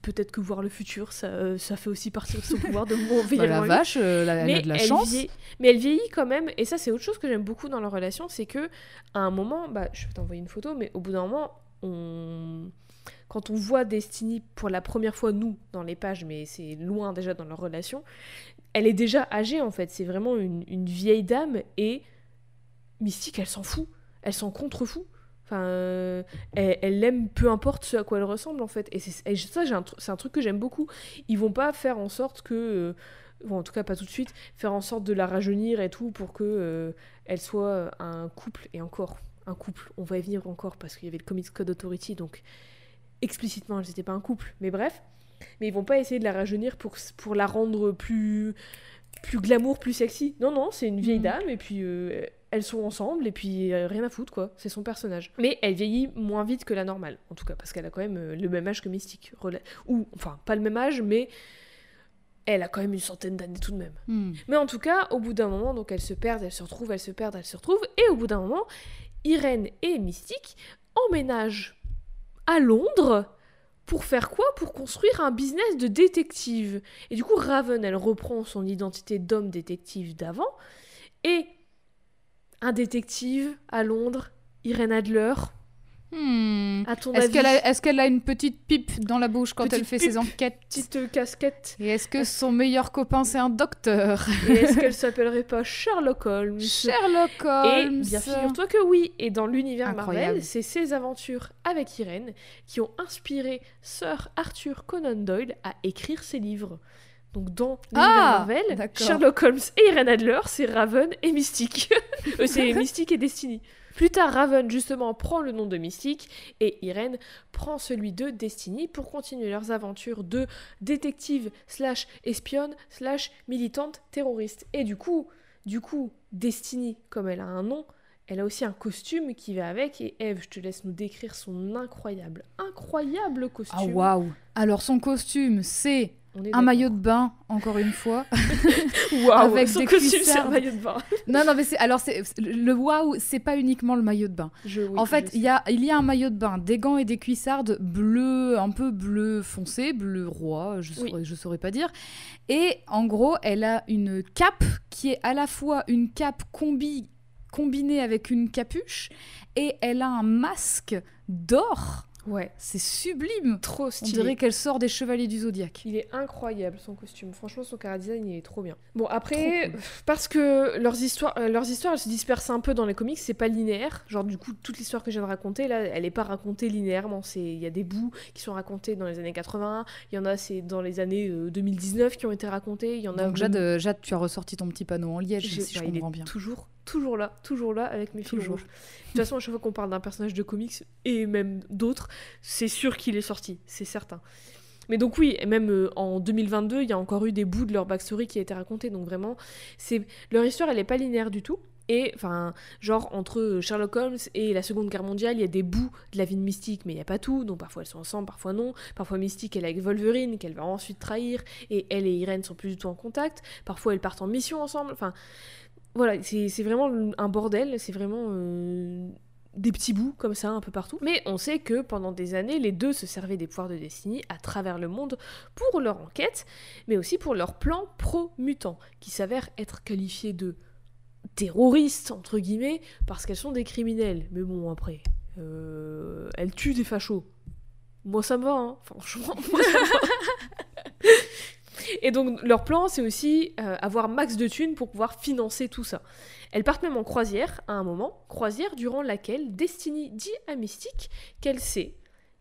Peut-être que voir le futur, ça, euh, ça fait aussi partie de son pouvoir de moins Bah, La vache, euh, la- elle Mais a de la elle chance. vieillit- mais elle vieillit quand même, et ça c'est autre chose que j'aime beaucoup dans leur relation, c'est que à un moment, bah, je vais t'envoyer une photo, mais au bout d'un moment, on... quand on voit Destiny pour la première fois, nous, dans les pages, mais c'est loin déjà dans leur relation, elle est déjà âgée en fait. C'est vraiment une, une vieille dame et Mystique, elle s'en fout. Elle s'en contrefout. Enfin, euh, elle l'aime peu importe ce à quoi elle ressemble en fait. Et, ça, c'est un truc que j'aime beaucoup. Ils vont pas faire en sorte que, euh, bon, en tout cas pas tout de suite, faire en sorte de la rajeunir et tout pour que euh, elle soit un couple et encore un couple. On va y venir encore parce qu'il y avait le Comics Code Authority, donc explicitement, elles n'étaient pas un couple. Mais bref, mais ils vont pas essayer de la rajeunir pour pour la rendre plus plus glamour, plus sexy. Non, non, c'est une vieille Mhm. dame et puis euh, elles sont ensemble et puis euh, rien à foutre quoi. C'est son personnage. Mais elle vieillit moins vite que la normale, en tout cas, parce qu'elle a quand même euh, le même âge que Mystique. Rela- Ou, enfin, pas le même âge, mais elle a quand même une centaine d'années tout de même. Hmm. Mais en tout cas, au bout d'un moment, donc elles se perdent, elles se retrouvent, elles se perdent, elles se retrouvent, et au bout d'un moment, Irène et Mystique emménagent à Londres pour faire quoi? Pour construire un business de détective. Et du coup, Raven, elle reprend son identité d'homme détective d'avant, et un détective à Londres, Irène Adler, Hmm. Est-ce qu'elle a, une petite pipe dans la bouche quand Petite elle fait pipe. ses enquêtes petite euh, casquette, Et est-ce que son meilleur copain c'est un docteur et est-ce qu'elle s'appellerait pas Sherlock Holmes Sherlock Et Holmes bien figure-toi que oui, et dans l'univers. Marvel, c'est ses aventures avec Irène qui ont inspiré Sir Arthur Conan Doyle à écrire ses livres. Donc dans Ah, Marvel. Sherlock Holmes et Irène Adler, c'est Raven et Mystique. Euh, c'est Mystique et Destiny. Plus tard, Raven justement prend le nom de Mystique et Irène prend celui de Destiny pour continuer leurs aventures de détective slash espionne slash militante terroriste. Et du coup, du coup, Destiny, comme elle a un nom, elle a aussi un costume qui va avec. Et Eve, je te laisse nous décrire son incroyable, incroyable costume. Ah waouh Alors son costume c'est un maillot de bain encore une fois. Waouh, avec son des costume, c'est un maillot de bain. non non mais c'est alors c'est le waouh c'est pas uniquement le maillot de bain. Je- oui, en fait, il y a, il y a un maillot de bain, des gants et des cuissardes bleu, un peu bleu foncé, bleu roi, je Oui. saurais, je saurais pas dire. Et en gros, elle a une cape qui est à la fois une cape combi combinée avec une capuche et elle a un masque d'or. Ouais, C'est sublime. trop On stylé. dirait qu'elle sort des chevaliers du zodiaque. Il est incroyable son costume. Franchement, son cara design il est trop bien. Bon après, cool. parce que leurs histoires, euh, leurs histoires, elles se dispersent un peu dans les comics. C'est pas linéaire. Genre du coup, toute l'histoire que je viens de raconter là, elle est pas racontée linéairement. C'est, il y a des bouts qui sont racontés dans les années 80. Il y en a c'est dans les années euh, 2019 qui ont été racontés. Il y en a. Donc Jade, euh, Jade, tu as ressorti ton petit panneau en liège, si bah, comprends bien. toujours, toujours là, toujours là avec mes fils Toujours. rouges. De toute façon, à chaque fois qu'on parle d'un personnage de comics et même d'autres, c'est sûr qu'il est sorti, c'est certain. Mais donc oui, et même euh, en 2022, il y a encore eu des bouts de leur backstory qui a été raconté. Donc vraiment, c'est leur histoire, elle est pas linéaire du tout. Et enfin, genre entre Sherlock Holmes et la Seconde Guerre mondiale, il y a des bouts de la vie de Mystique, mais il y a pas tout. Donc parfois elles sont ensemble, parfois non. Parfois Mystique elle est avec Wolverine qu'elle va ensuite trahir, et elle et Irène sont plus du tout en contact. Parfois elles partent en mission ensemble. Enfin, voilà, c'est vraiment un bordel. C'est vraiment euh, des petits bouts comme ça un peu partout. Mais on sait que pendant des années, les deux se servaient des pouvoirs de Destiny à travers le monde pour leur enquête, mais aussi pour leur plan pro-mutant, qui s'avère être qualifié de terroristes, entre guillemets, parce qu'elles sont des criminels. Mais bon, après, euh, elles tuent des fachos. Moi, ça me va, hein. franchement. moi, ça va. Et donc, leur plan, c'est aussi euh, avoir max de thunes pour pouvoir financer tout ça. Elles partent même en croisière à un moment, croisière durant laquelle Destiny dit à Mystique qu'elle sait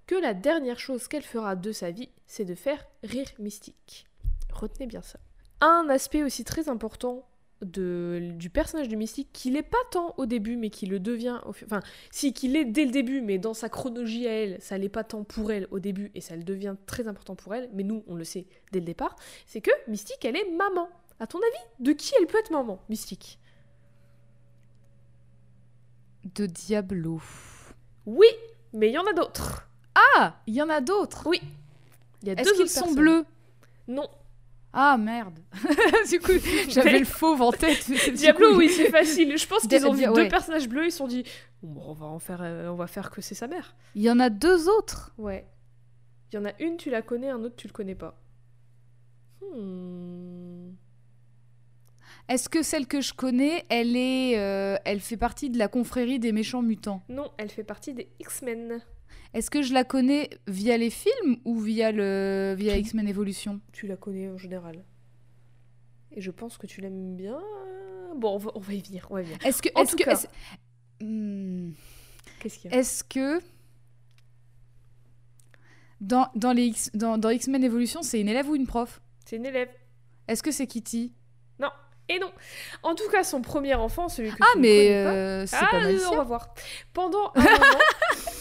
que la dernière chose qu'elle fera de sa vie, c'est de faire rire Mystique. Retenez bien ça. Un aspect aussi très important de, du personnage de Mystique, qui l'est pas tant au début, mais qui le devient. Au, enfin, si, qu'il l'est dès le début, mais dans sa chronologie à elle, ça l'est pas tant pour elle au début, et ça le devient très important pour elle, mais nous, on le sait dès le départ, c'est que Mystique, elle est maman. À ton avis, de qui elle peut être maman, Mystique? De Diablo. Oui, mais il y en a d'autres. Ah, il y en a d'autres. Oui. Il y a Est-ce deux qu'ils sont bleus? Non. Ah merde. du coup, j'avais le fauve en tête. Diablo, coup, oui, c'est facile. Je pense qu'ils ont vu deux personnages bleus, ils se sont dit, bon, on va en faire, euh, on va faire que c'est sa mère. Il y en a deux autres. Ouais. Il y en a une, tu la connais, un autre, tu le connais pas. Hmm. Est-ce que celle que je connais, elle est, euh, elle fait partie de la confrérie des méchants mutants? Non, elle fait partie des X-Men. Est-ce que je la connais via les films ou via le via Tout. X-Men Evolution Tu la connais en général. Et je pense que tu l'aimes bien. Bon, on va, on va y venir, on va y venir. Est-ce que En est-ce tout que cas. est-ce- Hmm. Qu'est-ce qu'il y a Est-ce que dans, dans les X, dans, dans X-Men Evolution, c'est une élève ou une prof? C'est une élève. Est-ce que c'est Kitty? Et non. En tout cas, son premier enfant, celui que Ah tu mais connais pas, euh, c'est Ah, pas on va voir. Pendant un moment,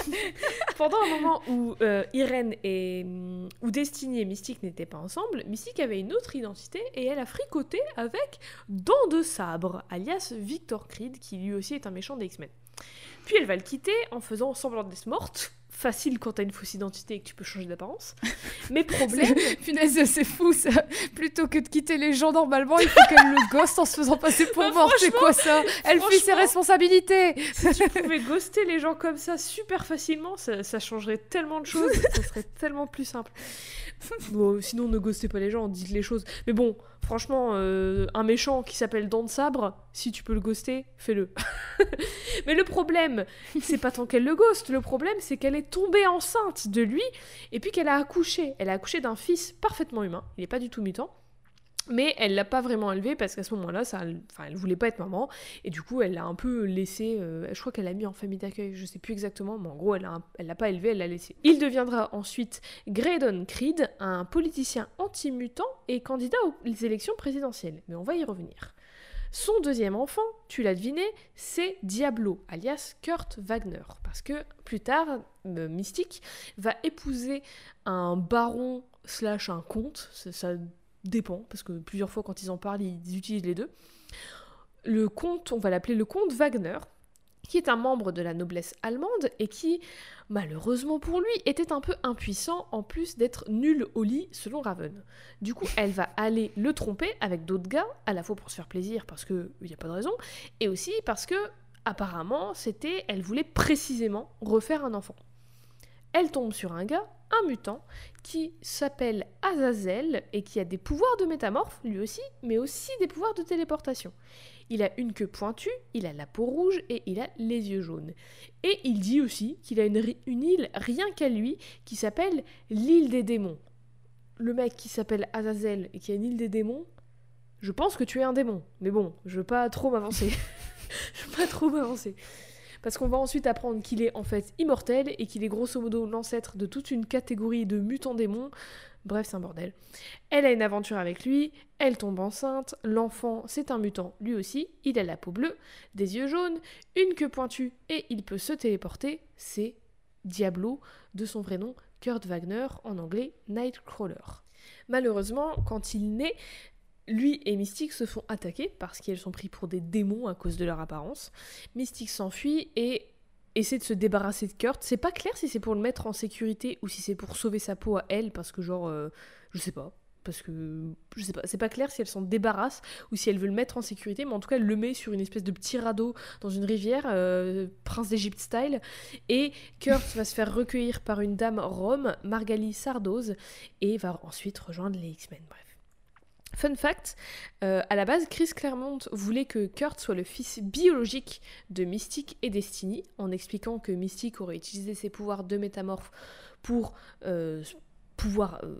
pendant un moment où euh, Irène et hum, où Destiny et Mystique n'étaient pas ensemble, Mystique avait une autre identité et elle a fricoté avec Dent de Sabre, alias Victor Creed, qui lui aussi est un méchant des X-Men. Puis elle va le quitter en faisant semblant d'être morte. Facile quand t'as une fausse identité et que tu peux changer d'apparence. Mais problème, Punaise, c'est fou ça. Plutôt que de quitter les gens normalement, il faut qu'elle le ghost en se faisant passer pour Bah, mort. C'est quoi ça? Elle fuit ses responsabilités. si tu pouvais ghoster les gens comme ça super facilement, ça, ça changerait tellement de choses, ça serait tellement plus simple. Sinon, ne ghostez pas les gens, dites les choses. Mais bon, franchement, euh, un méchant qui s'appelle Dent de Sabre, si tu peux le ghoster, fais-le. Mais le problème, c'est pas tant qu'elle le ghost, le problème, c'est qu'elle est tombée enceinte de lui, et puis qu'elle a accouché. Elle a accouché d'un fils parfaitement humain, il n'est pas du tout mutant. Mais elle l'a pas vraiment élevé parce qu'à ce moment-là, ça, enfin, elle voulait pas être maman. Et du coup, elle l'a un peu laissé. euh, je crois qu'elle l'a mis en famille d'accueil, je sais plus exactement, mais en gros, elle l'a, l'a pas élevé, elle l'a laissé. Il deviendra ensuite Graydon Creed, un politicien anti-mutant et candidat aux élections présidentielles. Mais on va y revenir. Son deuxième enfant, tu l'as deviné, c'est Diablo, alias Kurt Wagner. Parce que plus tard, euh, Mystique va épouser un baron slash un comte, ça dépend, parce que plusieurs fois quand ils en parlent, ils utilisent les deux. Le comte, on va l'appeler le comte Wagner, qui est un membre de la noblesse allemande et qui, malheureusement pour lui, était un peu impuissant en plus d'être nul au lit selon Raven. Du coup, elle va aller le tromper avec d'autres gars, à la fois pour se faire plaisir parce qu'il n'y a pas de raison, et aussi parce que apparemment, c'était, elle voulait précisément refaire un enfant. Elle tombe sur un gars, un mutant, qui s'appelle Azazel et qui a des pouvoirs de métamorphe, lui aussi, mais aussi des pouvoirs de téléportation. Il a une queue pointue, il a la peau rouge et il a les yeux jaunes. Et il dit aussi qu'il a une, île rien qu'à lui qui s'appelle l'île des démons. Le mec qui s'appelle Azazel et qui a une île des démons, je pense que tu es un démon. Mais bon, je veux pas trop m'avancer. je veux pas trop m'avancer. Parce qu'on va ensuite apprendre qu'il est en fait immortel et qu'il est grosso modo l'ancêtre de toute une catégorie de mutants démons. Bref, c'est un bordel. Elle a une aventure avec lui, elle tombe enceinte, l'enfant c'est un mutant lui aussi, il a la peau bleue, des yeux jaunes, une queue pointue et il peut se téléporter, c'est Diablo, de son vrai nom Kurt Wagner, en anglais Nightcrawler. Malheureusement, quand il naît, lui et Mystique se font attaquer parce qu'ils sont pris pour des démons à cause de leur apparence. Mystique s'enfuit et essaie de se débarrasser de Kurt. C'est pas clair si c'est pour le mettre en sécurité ou si c'est pour sauver sa peau à elle parce que genre euh, je sais pas parce que je sais pas, c'est pas clair si elle s'en débarrasse ou si elle veut le mettre en sécurité, mais en tout cas elle le met sur une espèce de petit radeau dans une rivière, euh, prince d'Égypte style, et Kurt va se faire recueillir par une dame rome, Margali Sardoz, et va ensuite rejoindre les X-Men. Bref. Fun fact, euh, à la base, Chris Claremont voulait que Kurt soit le fils biologique de Mystique et Destiny, en expliquant que Mystique aurait utilisé ses pouvoirs de métamorphe pour euh, pouvoir euh,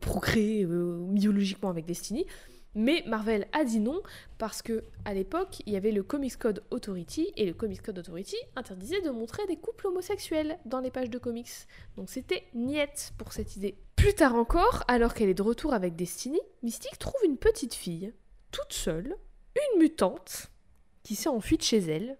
procréer biologiquement avec Destiny. Mais Marvel a dit non parce que à l'époque, il y avait le Comics Code Authority et le Comics Code Authority interdisait de montrer des couples homosexuels dans les pages de comics. Donc c'était niette pour cette idée. Plus tard encore, alors qu'elle est de retour avec Destiny, Mystique trouve une petite fille, toute seule, une mutante, qui s'est enfuie de chez elle,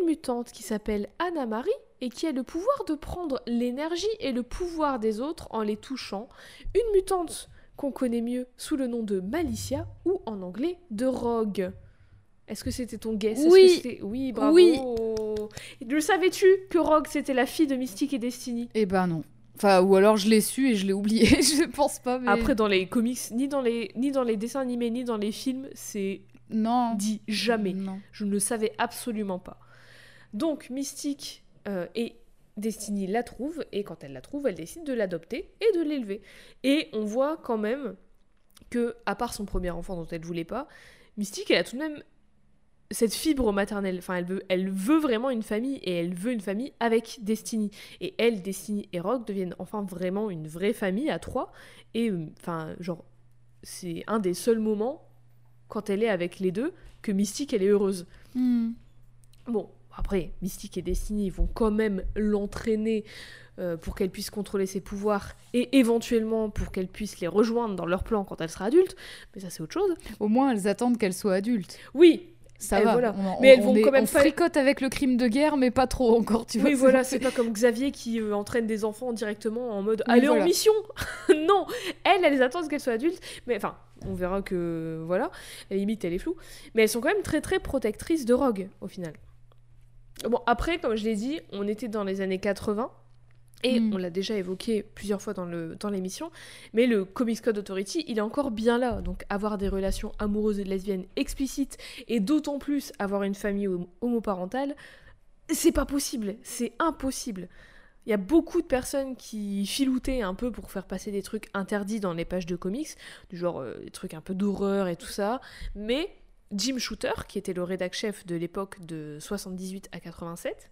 une mutante qui s'appelle Anna Marie et qui a le pouvoir de prendre l'énergie et le pouvoir des autres en les touchant, une mutante qu'on connaît mieux sous le nom de Malicia ou en anglais de Rogue. Est-ce que c'était ton guess? Que Oui. Oui, bravo. Oui. Le savais-tu que Rogue c'était la fille de Mystique et Destiny? Eh ben non. Enfin, ou alors je l'ai su et je l'ai oublié. je pense pas. Mais... Après, dans les comics, ni dans les, ni dans les dessins animés, ni dans les films, c'est non. dit jamais. Non. Je ne le savais absolument pas. Donc, Mystique euh, et Destiny la trouvent, et quand elle la trouve, elle décide de l'adopter et de l'élever. Et on voit quand même que, à part son premier enfant dont elle voulait pas, Mystique, elle a tout de même cette fibre maternelle. Enfin, elle veut, elle veut vraiment une famille et elle veut une famille avec Destiny. Et elle, Destiny et Rogue deviennent enfin vraiment une vraie famille à trois. Et euh, enfin, genre, c'est un des seuls moments quand elle est avec les deux que Mystique elle est heureuse. Hmm. Bon, après, Mystique et Destiny vont quand même l'entraîner euh, pour qu'elle puisse contrôler ses pouvoirs et éventuellement pour qu'elle puisse les rejoindre dans leur plan quand elle sera adulte. Mais ça, c'est autre chose. Au moins, elles attendent qu'elle soit adulte. Oui, Ça Et va. voilà. On- Mais elles on vont est- quand même on pas- fricote avec le crime de guerre, mais pas trop encore, tu vois. oui, voilà, c'est pas comme Xavier qui euh, entraîne des enfants directement en mode allez voilà. en mission. non, elle, elles attendent qu'elle soit adulte. Mais enfin, on verra que voilà, à la limite, elle est floue. Mais elles sont quand même très très protectrices de Rogue au final. Bon, après, comme je l'ai dit, on était dans les années 80. Et Mm. on l'a déjà évoqué plusieurs fois dans le- dans l'émission, mais le Comics Code Authority, il est encore bien là. Donc avoir des relations amoureuses et lesbiennes explicites, et d'autant plus avoir une famille hom- homoparentale, c'est pas possible, c'est impossible. Il y a beaucoup de personnes qui filoutaient un peu pour faire passer des trucs interdits dans les pages de comics, du genre euh, des trucs un peu d'horreur et tout ça, mais Jim Shooter, qui était le rédac chef de l'époque de 78 à 87,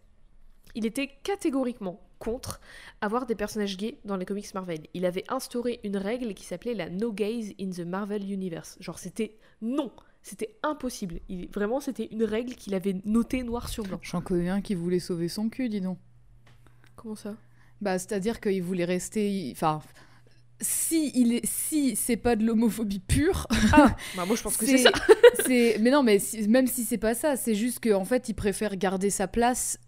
il était catégoriquement contre avoir des personnages gays dans les comics Marvel. Il avait instauré une règle qui s'appelait la No Gays in the Marvel Universe. Genre c'était non, c'était impossible. Il, vraiment c'était une règle qu'il avait notée noir sur blanc. J'en connais un qui voulait sauver son cul, dis donc. Comment ça? Bah, c'est-à-dire qu'il voulait rester. Enfin. Si, il est, si c'est pas de l'homophobie pure, Ah, bah moi je pense que c'est ça. c'est- Mais non, mais si- même si c'est pas ça, c'est juste qu'en fait, il préfère garder sa place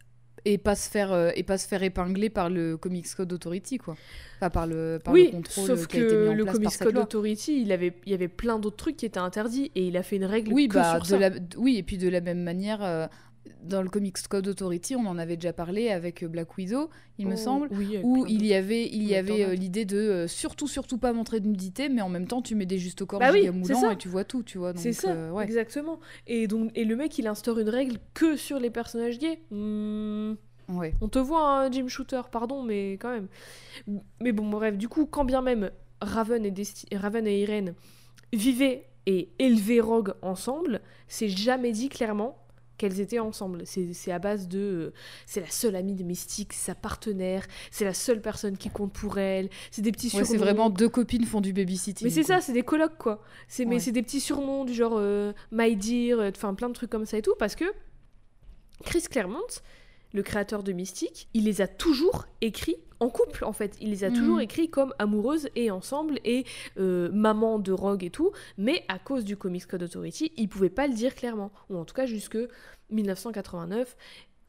et pas se faire euh, et pas se faire épingler par le Comics Code Authority, quoi. Enfin, par le, par oui, le contrôle sauf qui a été mis que en le place Comics par cette Code loi. Authority, il, avait, il y avait plein d'autres trucs qui étaient interdits et il a fait une règle Oui, que bah, sur de ça. la... oui, et puis de la même manière, euh, dans le Comics Code Authority, on en avait déjà parlé avec Black Widow, il me Oh, semble, oui, où il y avait, il y avait euh, l'idée de euh, surtout, surtout pas montrer de nudité, mais en même temps, tu mets des justes au corps Bah oui, ça. et tu vois tout, tu vois. C'est ça, euh, ouais. exactement. Et, donc, et le mec, il instaure une règle que sur les personnages gays. Hmm, ouais. On te voit, hein, Jim Shooter, pardon, mais quand même. Mais bon, bref, du coup, quand bien même Raven et, Desti- Raven et Irene vivaient et élevaient Rogue ensemble, c'est jamais dit clairement qu'elles étaient ensemble. C'est à base de... euh, c'est la seule amie de Mystique, c'est sa partenaire, c'est la seule personne qui compte pour elle, c'est des petits Ouais, c'est vraiment deux copines font du babysitting. Mais c'est ça, c'est des colocs quoi. C'est mais c'est des petits surnoms du genre euh, My Dear, euh, enfin plein de trucs comme ça et tout parce que Chris Claremont, le créateur de Mystique, il les a toujours écrits en couple en fait. Il les a Mhm. toujours écrits comme amoureuses et ensemble et euh, maman de Rogue et tout. Mais à cause du Comics Code Authority, il pouvait pas le dire clairement, ou en tout cas jusque 1989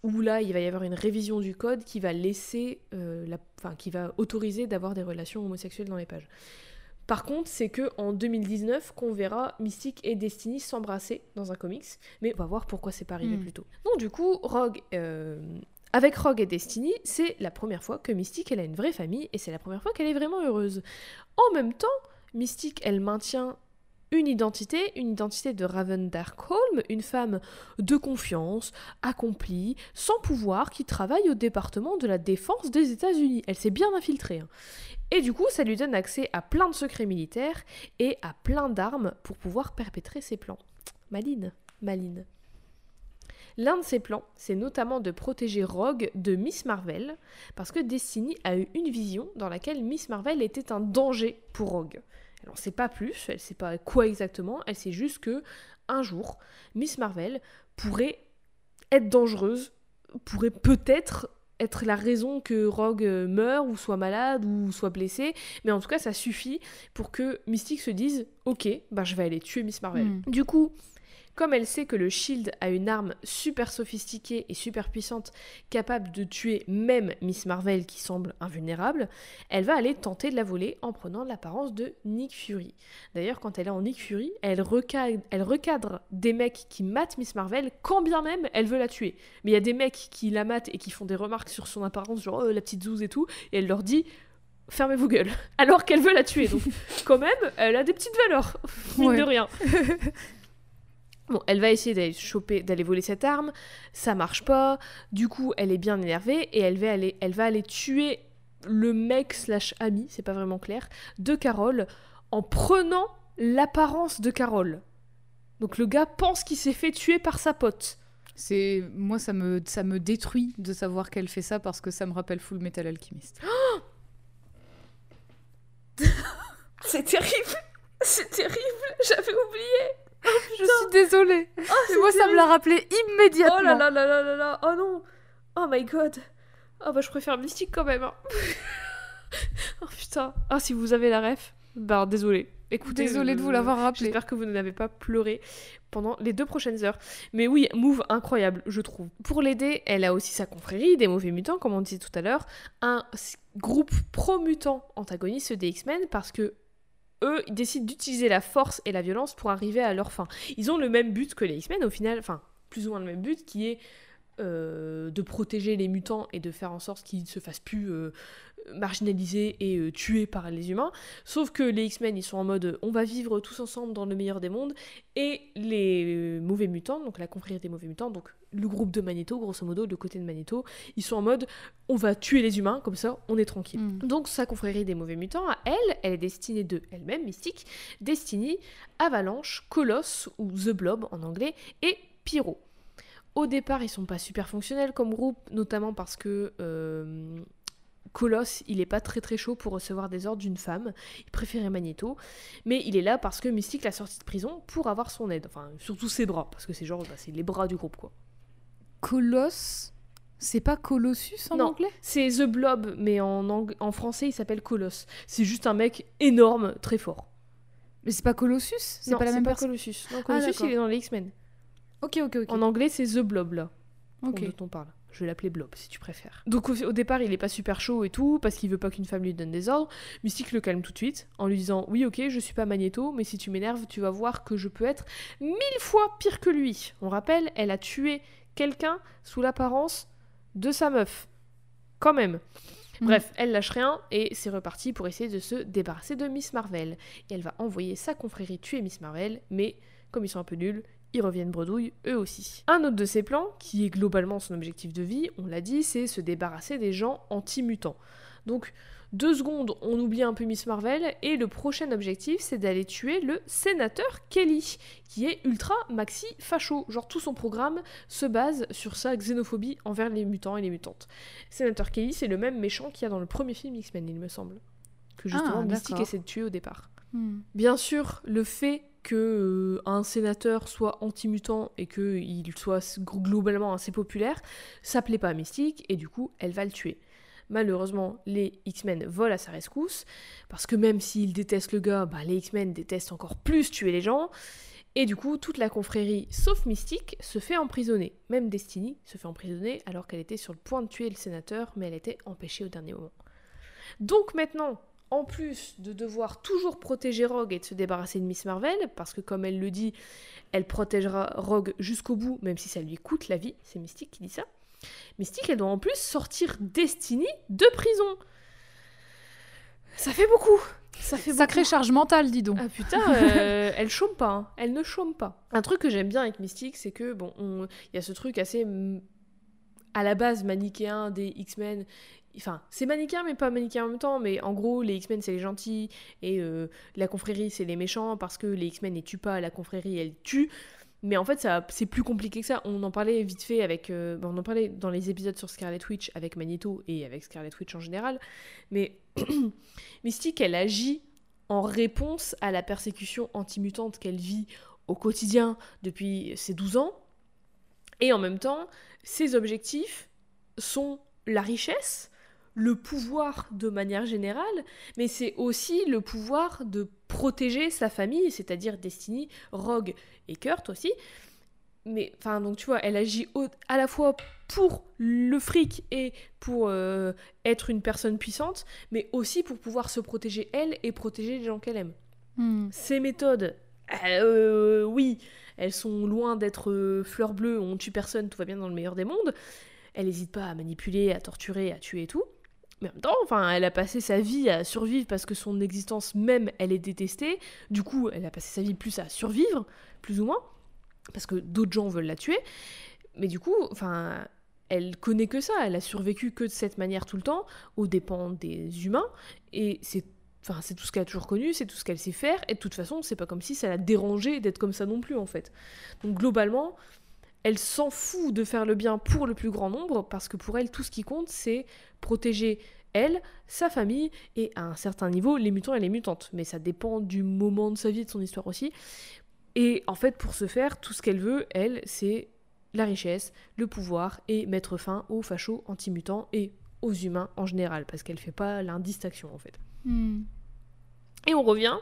où là il va y avoir une révision du code qui va laisser, euh, la, enfin qui va autoriser d'avoir des relations homosexuelles dans les pages. Par contre, c'est que en 2019 qu'on verra Mystique et Destiny s'embrasser dans un comics, mais on va voir pourquoi c'est pas arrivé Hmm. plus tôt. Donc du coup, Rogue, euh, avec Rogue et Destiny, c'est la première fois que Mystique elle a une vraie famille et c'est la première fois qu'elle est vraiment heureuse. En même temps, Mystique elle maintient une identité, une identité de Raven Darkholm, une femme de confiance, accomplie, sans pouvoir, qui travaille au département de la défense des États-Unis. Elle s'est bien infiltrée. hein. Et du coup, ça lui donne accès à plein de secrets militaires et à plein d'armes pour pouvoir perpétrer ses plans. Maline, maline. L'un de ses plans, c'est notamment de protéger Rogue de Miss Marvel, parce que Destiny a eu une vision dans laquelle Miss Marvel était un danger pour Rogue. Elle n'en sait pas plus, elle sait pas quoi exactement, elle sait juste que un jour, Miss Marvel pourrait être dangereuse, pourrait peut-être être la raison que Rogue euh, meure ou soit malade ou soit blessé, mais en tout cas ça suffit pour que Mystique se dise ok, bah je vais aller tuer Miss Marvel. Du coup, comme elle sait que le Shield a une arme super sophistiquée et super puissante, capable de tuer même Miss Marvel qui semble invulnérable, elle va aller tenter de la voler en prenant l'apparence de Nick Fury. D'ailleurs, quand elle est en Nick Fury, elle recadre, elle recadre des mecs qui matent Miss Marvel quand bien même elle veut la tuer. Mais il y a des mecs qui la matent et qui font des remarques sur son apparence, genre Oh, la petite zouze et tout, et elle leur dit fermez vos gueules, alors qu'elle veut la tuer. Donc, quand même, elle a des petites valeurs, mine Ouais. de rien. Bon, elle va essayer d'aller choper, d'aller voler cette arme, ça marche pas. Du coup, elle est bien énervée et elle va aller, elle va aller tuer le mec slash ami, c'est pas vraiment clair, de Carole en prenant l'apparence de Carole. Donc le gars pense qu'il s'est fait tuer par sa pote. C'est moi ça me ça me détruit de savoir qu'elle fait ça parce que ça me rappelle Full Metal Alchemist. C'est terrible. C'est terrible. J'avais oublié. Je suis désolée. Oh, c'est moi ça me l'a rappelé immédiatement. Oh là là là là là là. Oh non. Oh my god. Oh bah je préfère Mystique quand même. hein. oh putain. Ah si vous avez la ref, bah désolé. Écoutez, Désolée de vous euh, l'avoir rappelé. J'espère que vous n'avez pas pleuré pendant les deux prochaines heures. Mais oui, move incroyable, je trouve. Pour l'aider, elle a aussi sa confrérie des mauvais mutants, comme on disait tout à l'heure, un groupe pro-mutant antagoniste des X-Men parce que eux, ils décident d'utiliser la force et la violence pour arriver à leur fin. Ils ont le même but que les X-Men au final, enfin plus ou moins le même but qui est euh, de protéger les mutants et de faire en sorte qu'ils ne se fassent plus euh, marginalisés et euh, tués par les humains. Sauf que les X-Men, ils sont en mode on va vivre tous ensemble dans le meilleur des mondes. Et les euh, mauvais mutants, donc la confrérie des mauvais mutants, donc le groupe de Magneto, grosso modo, le côté de Magneto, ils sont en mode on va tuer les humains, comme ça on est tranquille. Mm. Donc sa confrérie des mauvais mutants, à elle, elle est destinée de elle-même, Mystique, Destiny, Avalanche, Colosse, ou The Blob en anglais, et Pyro. Au départ, ils sont pas super fonctionnels comme groupe, notamment parce que euh, Colosse, il est pas très très chaud pour recevoir des ordres d'une femme. Il préférait Magneto, mais il est là parce que Mystique l'a sorti de prison pour avoir son aide. Enfin, surtout ses bras, parce que c'est genre, bah, c'est les bras du groupe quoi. Colosse, c'est pas Colossus en Non. anglais? C'est The Blob, mais en, ang- en français, il s'appelle Colosse. C'est juste un mec énorme, très fort. Mais c'est pas Colossus? C'est pas la même pas personne? Colossus. Non, Colossus, d'accord. il est dans les X-Men. Ok, ok, ok. En anglais, c'est The Blob là. Ok. dont on parle. Je vais l'appeler Blob si tu préfères. Donc au, au départ, il est pas super chaud et tout parce qu'il veut pas qu'une femme lui donne des ordres. Mystique le calme tout de suite en lui disant "Oui, OK, je suis pas Magneto, mais si tu m'énerves, tu vas voir que je peux être mille fois pire que lui." On rappelle, elle a tué quelqu'un sous l'apparence de sa meuf. Quand même. Mhm. Bref, elle lâche rien et c'est reparti pour essayer de se débarrasser de Miss Marvel. Et elle va envoyer sa confrérie tuer Miss Marvel, mais comme ils sont un peu nuls, ils reviennent bredouille eux aussi. Un autre de ses plans, qui est globalement son objectif de vie, on l'a dit, c'est se débarrasser des gens anti-mutants. Donc, deux secondes, on oublie un peu Miss Marvel, et le prochain objectif, c'est d'aller tuer le sénateur Kelly, qui est ultra maxi facho. Genre, tout son programme se base sur sa xénophobie envers les mutants et les mutantes. Sénateur Kelly, c'est le même méchant qu'il y a dans le premier film X-Men, il me semble. Que justement Ah, Mystique essaie de tuer au départ. Hmm. Bien sûr, le fait que euh, un sénateur soit anti-mutant et qu'il soit globalement assez populaire, ça plaît pas à Mystique et du coup, elle va le tuer. Malheureusement, les X-Men volent à sa rescousse parce que même s'ils détestent le gars, bah, les X-Men détestent encore plus tuer les gens. Et du coup, toute la confrérie, sauf Mystique, se fait emprisonner. Même Destiny se fait emprisonner alors qu'elle était sur le point de tuer le sénateur, mais elle était empêchée au dernier moment. Donc maintenant, en plus de devoir toujours protéger Rogue et de se débarrasser de Miss Marvel, parce que comme elle le dit, elle protégera Rogue jusqu'au bout, même si ça lui coûte la vie, c'est Mystique qui dit ça. Mystique, elle doit en plus sortir Destiny de prison. Ça fait beaucoup. Ça fait Sacrée beaucoup. charge mentale, dis donc. Ah putain, euh, elle chôme pas, hein. elle ne chôme pas. Un truc que j'aime bien avec Mystique, c'est que bon, on- il y a ce truc assez mm, à la base manichéen des X-Men. Enfin, c'est manichéen mais pas manichéen en même temps. Mais en gros, les X-Men c'est les gentils et euh, la confrérie c'est les méchants parce que les X-Men ne tuent pas, la confrérie elle tue. Mais en fait, c'est plus compliqué que ça. On en parlait vite fait avec. euh, bon, on en parlait dans les épisodes sur Scarlet Witch avec Magneto et avec Scarlet Witch en général. Mais Mystique, elle agit en réponse à la persécution anti-mutante qu'elle vit au quotidien depuis ses 12 ans. Et en même temps, ses objectifs sont la richesse, le pouvoir de manière générale, mais c'est aussi le pouvoir de protéger sa famille, c'est-à-dire Destiny, Rogue et Kurt aussi. Mais enfin, donc tu vois, elle agit au- à la fois pour le fric et pour euh, être une personne puissante, mais aussi pour pouvoir se protéger elle et protéger les gens qu'elle aime. Hmm. Ces méthodes, euh, oui, elles sont loin d'être euh, fleurs bleues, on tue personne, tout va bien dans le meilleur des mondes. Elle n'hésite pas à manipuler, à torturer, à tuer et tout. Mais en même temps, enfin, elle a passé sa vie à survivre parce que son existence même, elle est détestée. Du coup, elle a passé sa vie plus à survivre, plus ou moins, parce que d'autres gens veulent la tuer. Mais du coup, enfin, elle connaît que ça. Elle a survécu que de cette manière tout le temps, aux dépens des humains. Et c'est Enfin, tout ce qu'elle a toujours connu, c'est tout ce qu'elle sait faire, et de toute façon, c'est pas comme si ça l'a dérangé d'être comme ça non plus, en fait. Donc, globalement, elle s'en fout de faire le bien pour le plus grand nombre, parce que pour elle, tout ce qui compte, c'est protéger elle, sa famille, et à un certain niveau, les mutants et les mutantes. Mais ça dépend du moment de sa vie et de son histoire aussi. Et en fait, pour ce faire, tout ce qu'elle veut, elle, c'est la richesse, le pouvoir, et mettre fin aux fachos anti-mutants et aux humains en général, parce qu'elle fait pas l'indistinction, en fait. Hmm. Et on revient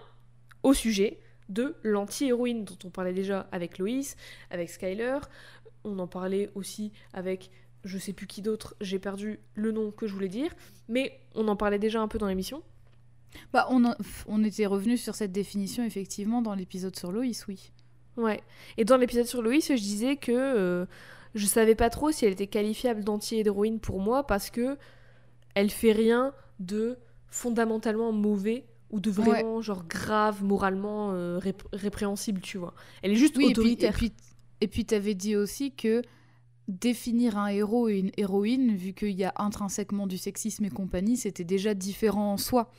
au sujet de l'anti-héroïne dont on parlait déjà avec Loïs, avec Skyler. On en parlait aussi avec je sais plus qui d'autre, j'ai perdu le nom que je voulais dire, mais on en parlait déjà un peu dans l'émission. Bah, on, on était revenu sur cette définition effectivement dans l'épisode sur Loïs, oui. Ouais. Et dans l'épisode sur Loïs, je disais que euh, je savais pas trop si elle était qualifiable d'anti-héroïne pour moi parce que elle fait rien de fondamentalement mauvais ou de vraiment genre grave moralement euh, rép- répréhensible, tu vois. Elle est juste Oui, et puis, et autoritaire. puis, et puis t'avais dit aussi que définir un héros et une héroïne, vu qu'il y a intrinsèquement du sexisme et compagnie, c'était déjà différent en soi.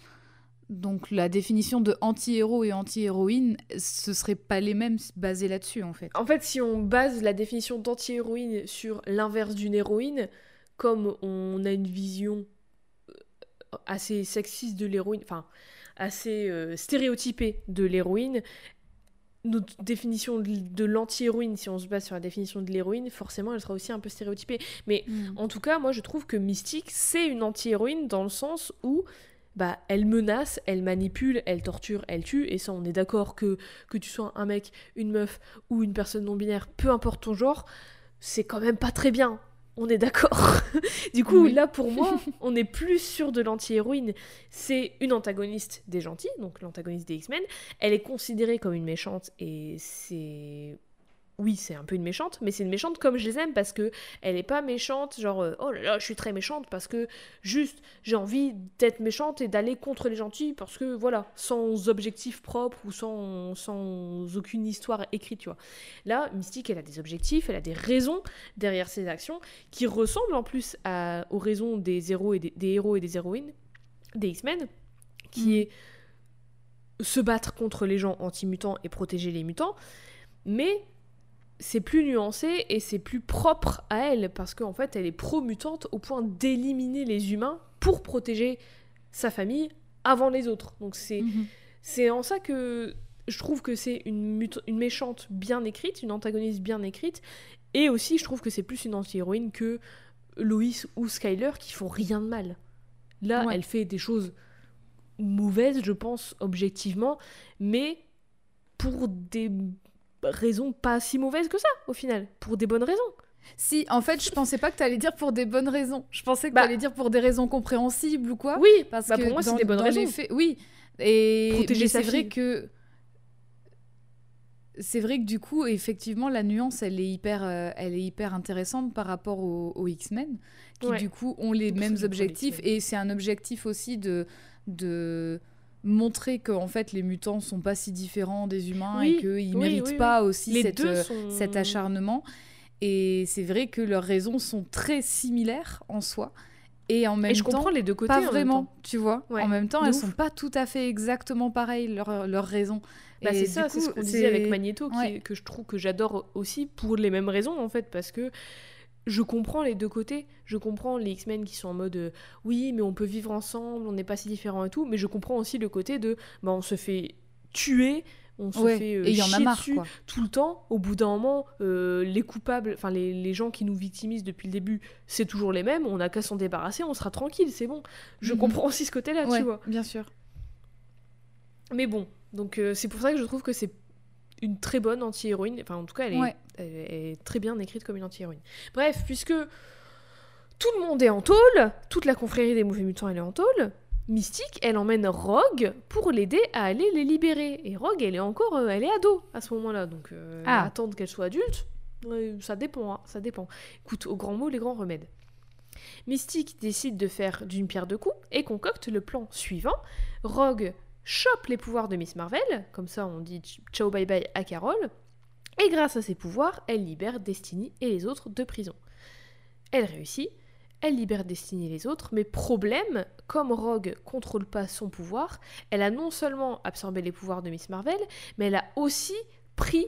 Donc la définition de anti-héros et anti-héroïne, ce serait pas les mêmes basés là-dessus en fait. En fait, si on base la définition d'anti-héroïne sur l'inverse d'une héroïne, comme on a une vision euh, assez sexiste de l'héroïne, enfin assez euh, stéréotypée de l'héroïne, notre définition de l'anti-héroïne, si on se base sur la définition de l'héroïne, forcément elle sera aussi un peu stéréotypée. Mais en tout cas, moi je trouve que Mystique, c'est une anti-héroïne dans le sens où bah, elle menace, elle manipule, elle torture, elle tue, et ça on est d'accord que que tu sois un mec, une meuf ou une personne non binaire, peu importe ton genre, c'est quand même pas très bien. On est d'accord. du coup, Oui. là pour moi, on est plus sûr de l'anti-héroïne. C'est une antagoniste des gentils, donc l'antagoniste des X-Men. Elle est considérée comme une méchante et c'est oui, c'est un peu une méchante, mais c'est une méchante comme je les aime parce que elle est pas méchante, genre euh, oh là là, je suis très méchante parce que juste j'ai envie d'être méchante et d'aller contre les gentils parce que voilà, sans objectif propre ou sans, sans aucune histoire écrite, tu vois. Là, Mystique, elle a des objectifs, elle a des raisons derrière ses actions qui ressemblent en plus à- aux raisons des héros et des, des héros et des héroïnes des X-Men, qui Mm. est se battre contre les gens anti-mutants et protéger les mutants, mais c'est plus nuancé et c'est plus propre à elle parce qu'en fait elle est pro-mutante au point d'éliminer les humains pour protéger sa famille avant les autres. Donc c'est c'est en ça que je trouve que c'est une, méchante bien écrite, une antagoniste bien écrite, et aussi je trouve que c'est plus une anti-héroïne que Loïs ou Skyler qui font rien de mal. Là, Ouais. elle fait des choses mauvaises, je pense, objectivement, mais pour des raisons pas si mauvaises que ça, au final, pour des bonnes raisons. Si, en fait, je pensais pas que t'allais dire pour des bonnes raisons. Je pensais que Bah- t'allais dire pour des raisons compréhensibles ou quoi. Oui, Parce bah que pour moi, c'est des bonnes raisons. faits- oui. Et Protéger c'est vrai que c'est vrai que du coup, effectivement, la nuance, elle est hyper, euh, elle est hyper intéressante par rapport aux, aux X-Men, qui Ouais. du coup ont les mêmes objectifs. Et c'est un objectif aussi de, de montrer que en fait les mutants sont pas si différents des humains Oui, et qu'ils oui, méritent oui, pas aussi Les cette, euh, sont... cet acharnement. Et c'est vrai que leurs raisons sont très similaires en soi. Et en même Et je temps, comprends les deux côtés. pas vraiment, tu vois. Ouais, en même temps, elles sont pas tout à fait exactement pareilles, leurs leurs raisons. Bah, c'est ça, c'est ce qu'on disait avec Magneto, qui- ouais. que je trouve que j'adore aussi pour les mêmes raisons en fait, parce que je comprends les deux côtés. Je comprends les X-Men qui sont en mode euh, oui, mais on peut vivre ensemble, on n'est pas si différents et tout, mais je comprends aussi le côté de bah, on se fait tuer, on se Ouais, fait euh, et il y en a marre, dessus quoi. tout le temps. Au bout d'un moment, euh, les coupables, enfin les, les gens qui nous victimisent depuis le début, c'est toujours les mêmes, on n'a qu'à s'en débarrasser, on sera tranquille, c'est bon. Je Mhm. comprends aussi ce côté-là, Ouais, tu vois. bien sûr. Mais bon, donc euh, c'est pour ça que je trouve que c'est une très bonne anti-héroïne. Enfin, en tout cas, elle est, Ouais. Elle est très bien écrite comme une anti-héroïne. Bref, puisque tout le monde est en tôle, toute la confrérie des mauvais mutants elle est en tôle, Mystique, elle emmène Rogue pour l'aider à aller les libérer. Et Rogue, elle est encore, euh, elle est ado à ce moment-là, donc euh, Ah. attendre qu'elle soit adulte, ouais, ça dépend, hein, ça dépend. Écoute, au grand mot, les grands remèdes. Mystique décide de faire d'une pierre deux coups et concocte le plan suivant. Rogue chope les pouvoirs de Miss Marvel, comme ça on dit ciao bye bye à Carol, et grâce à ses pouvoirs, elle libère Destiny et les autres de prison. Elle réussit, elle libère Destiny et les autres, mais problème, comme Rogue contrôle pas son pouvoir, elle a non seulement absorbé les pouvoirs de Miss Marvel, mais elle a aussi pris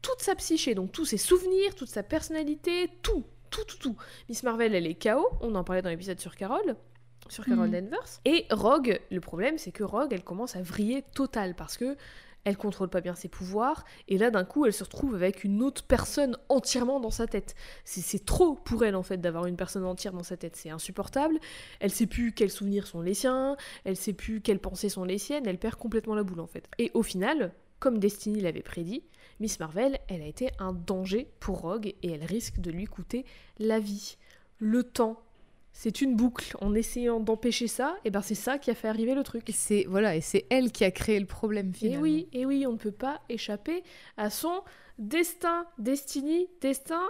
toute sa psyché, donc tous ses souvenirs, toute sa personnalité, tout, tout, tout, tout. Miss Marvel, elle est KO, on en parlait dans l'épisode sur Carol, sur Carol Mhm. Danvers. Et Rogue, le problème, c'est que Rogue, elle commence à vriller total parce que elle contrôle pas bien ses pouvoirs, et là d'un coup elle se retrouve avec une autre personne entièrement dans sa tête. C'est- trop pour elle en fait d'avoir une personne entière dans sa tête, c'est insupportable. Elle sait plus quels souvenirs sont les siens, elle sait plus quelles pensées sont les siennes, elle perd complètement la boule en fait. Et au final, comme Destiny l'avait prédit, Miss Marvel, elle a été un danger pour Rogue et elle risque de lui coûter la vie. Le temps, c'est une boucle. En essayant d'empêcher ça, et ben c'est ça qui a fait arriver le truc. Et c'est voilà, et c'est elle qui a créé le problème Et finalement. oui, et oui, on ne peut pas échapper à son destin. Destiny, destin.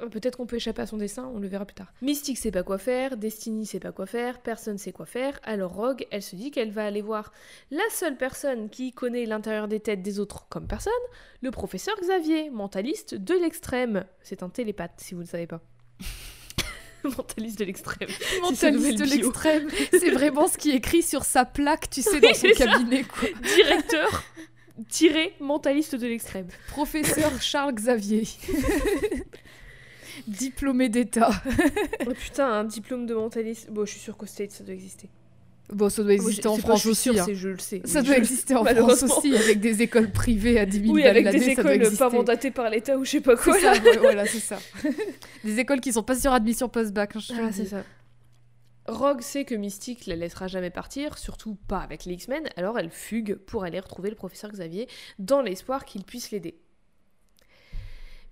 Euh, Peut-être qu'on peut échapper à son destin, on le verra plus tard. Mystique sait pas quoi faire, Destiny sait pas quoi faire, personne sait quoi faire. Alors Rogue, elle se dit qu'elle va aller voir la seule personne qui connaît l'intérieur des têtes des autres comme personne, le professeur Xavier, mentaliste de l'extrême. C'est un télépathe, si vous ne savez pas. mentaliste de l'extrême. Mentaliste de l'extrême, c'est vraiment ce qui est écrit sur sa plaque, tu sais, dans Oui, son cabinet. Quoi. Directeur tiré mentaliste de l'extrême. Professeur Charles Xavier. Diplômé d'État. Oh putain, un diplôme de mentaliste. Bon, je suis sûre qu'au States, ça doit exister. Bon, ça doit exister en France aussi. hein. je le sais. Ça doit exister en France aussi, avec des écoles privées à 10 000 Oui, avec des écoles pas mandatées par l'État ou je sais pas quoi. Ça, voilà, c'est ça. Des écoles qui sont pas sur admission post-bac. hein, Ah, c'est ça. Rogue sait que Mystique la laissera jamais partir, surtout pas avec les X-Men, alors elle fugue pour aller retrouver le professeur Xavier dans l'espoir qu'il puisse l'aider.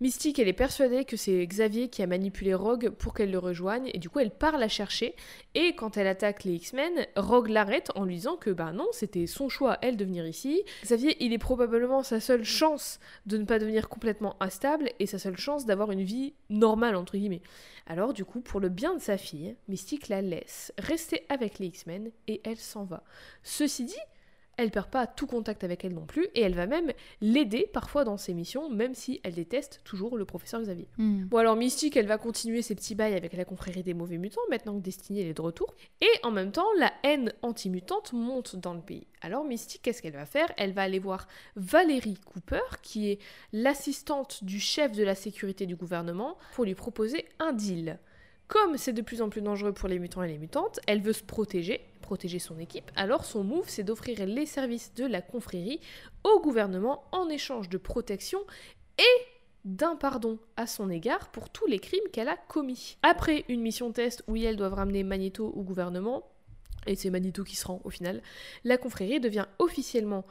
Mystique, elle est persuadée que c'est Xavier qui a manipulé Rogue pour qu'elle le rejoigne, et du coup elle part la chercher, et quand elle attaque les X-Men, Rogue l'arrête en lui disant que bah non, c'était son choix, elle, de venir ici. Xavier, il est probablement sa seule chance de ne pas devenir complètement instable, et sa seule chance d'avoir une vie normale, entre guillemets. Alors du coup, pour le bien de sa fille, Mystique la laisse rester avec les X-Men et elle s'en va. Ceci dit, elle perd pas tout contact avec elle non plus et elle va même l'aider parfois dans ses missions, même si elle déteste toujours le professeur Xavier. Hmm. Bon alors Mystique, elle va continuer ses petits bails avec la confrérie des mauvais mutants maintenant que Destiny elle est de retour. Et en même temps, la haine anti-mutante monte dans le pays. Alors Mystique, qu'est-ce qu'elle va faire? Elle va aller voir Valérie Cooper, qui est l'assistante du chef de la sécurité du gouvernement, pour lui proposer un deal. Comme c'est de plus en plus dangereux pour les mutants et les mutantes, elle veut se protéger, protéger son équipe, alors son move c'est d'offrir les services de la confrérie au gouvernement en échange de protection et d'un pardon à son égard pour tous les crimes qu'elle a commis. Après une mission test où elles doivent ramener Magneto au gouvernement, et c'est Magneto qui se rend au final, la confrérie devient officiellement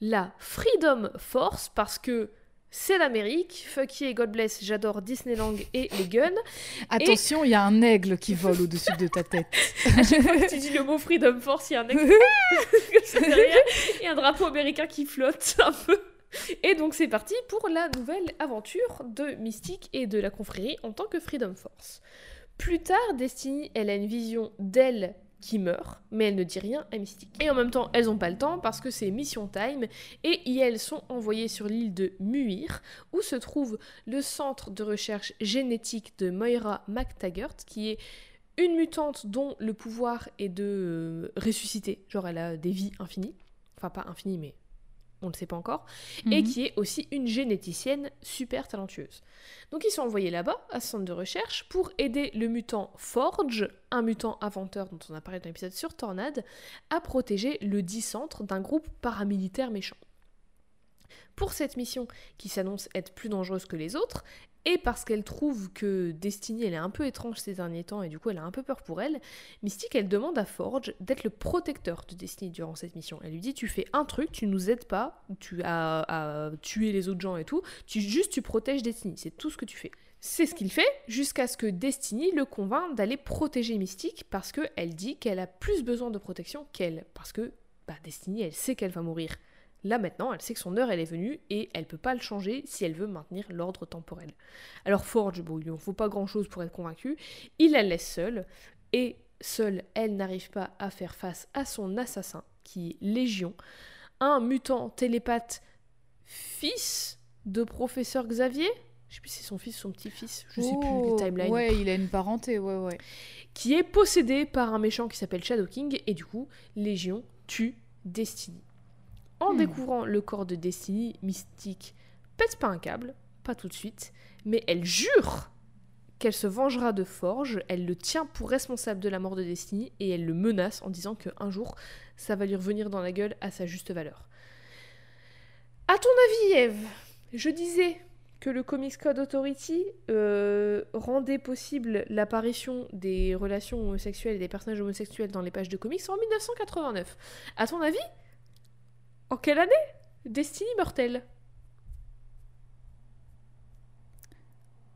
la Freedom Force parce que c'est l'Amérique, fuck yeah, God bless, j'adore Disneyland et les guns. Attention, il y a un aigle qui vole au-dessus de ta tête. À chaque fois que tu dis le mot Freedom Force, il y a un derrière, et un drapeau américain qui flotte un peu. Et donc c'est parti pour la nouvelle aventure de Mystique et de la confrérie en tant que Freedom Force. Plus tard, Destiny, elle a une vision d'elle qui meurt, mais elle ne dit rien à Mystique. Et en même temps, elles n'ont pas le temps parce que c'est Mission Time, et elles sont envoyées sur l'île de Muir, où se trouve le centre de recherche génétique de Moira McTaggart, qui est une mutante dont le pouvoir est de euh, ressusciter, genre elle a des vies infinies, enfin pas infinies mais on ne le sait pas encore, et Mhm. qui est aussi une généticienne super talentueuse. Donc ils sont envoyés là-bas, à ce centre de recherche, pour aider le mutant Forge, un mutant inventeur dont on a parlé dans l'épisode sur Tornade, à protéger le centre d'un groupe paramilitaire méchant. Pour cette mission, qui s'annonce être plus dangereuse que les autres, et parce qu'elle trouve que Destiny elle est un peu étrange ces derniers temps et du coup elle a un peu peur pour elle, Mystique elle demande à Forge d'être le protecteur de Destiny durant cette mission. Elle lui dit tu fais un truc, tu nous aides pas, tu as à tuer les autres gens et tout, tu juste tu protèges Destiny, c'est tout ce que tu fais. C'est ce qu'il fait jusqu'à ce que Destiny le convainc d'aller protéger Mystique parce qu'elle dit qu'elle a plus besoin de protection qu'elle. Parce que bah, Destiny elle sait qu'elle va mourir. Là maintenant, elle sait que son heure elle est venue et elle peut pas le changer si elle veut maintenir l'ordre temporel. Alors Forge, bon, il lui en faut pas grand chose pour être convaincu, il la laisse seule et seule elle n'arrive pas à faire face à son assassin qui est Légion, un mutant télépathe fils de professeur Xavier. je sais plus si c'est son fils ou son petit-fils, je sais plus Oh, les timelines, Ouais, il a une parenté, ouais, ouais. qui est possédé par un méchant qui s'appelle Shadow King, et du coup, Légion tue Destiny. En Hmm. découvrant le corps de Destiny, Mystique pète pas un câble, pas tout de suite, mais elle jure qu'elle se vengera de Forge, elle le tient pour responsable de la mort de Destiny, et elle le menace en disant qu'un jour, ça va lui revenir dans la gueule à sa juste valeur. À ton avis, Eve, je disais que le Comics Code Authority euh, rendait possible l'apparition des relations homosexuelles et des personnages homosexuels dans les pages de comics en 1989. À ton avis, en quelle année? Destiny meurt-elle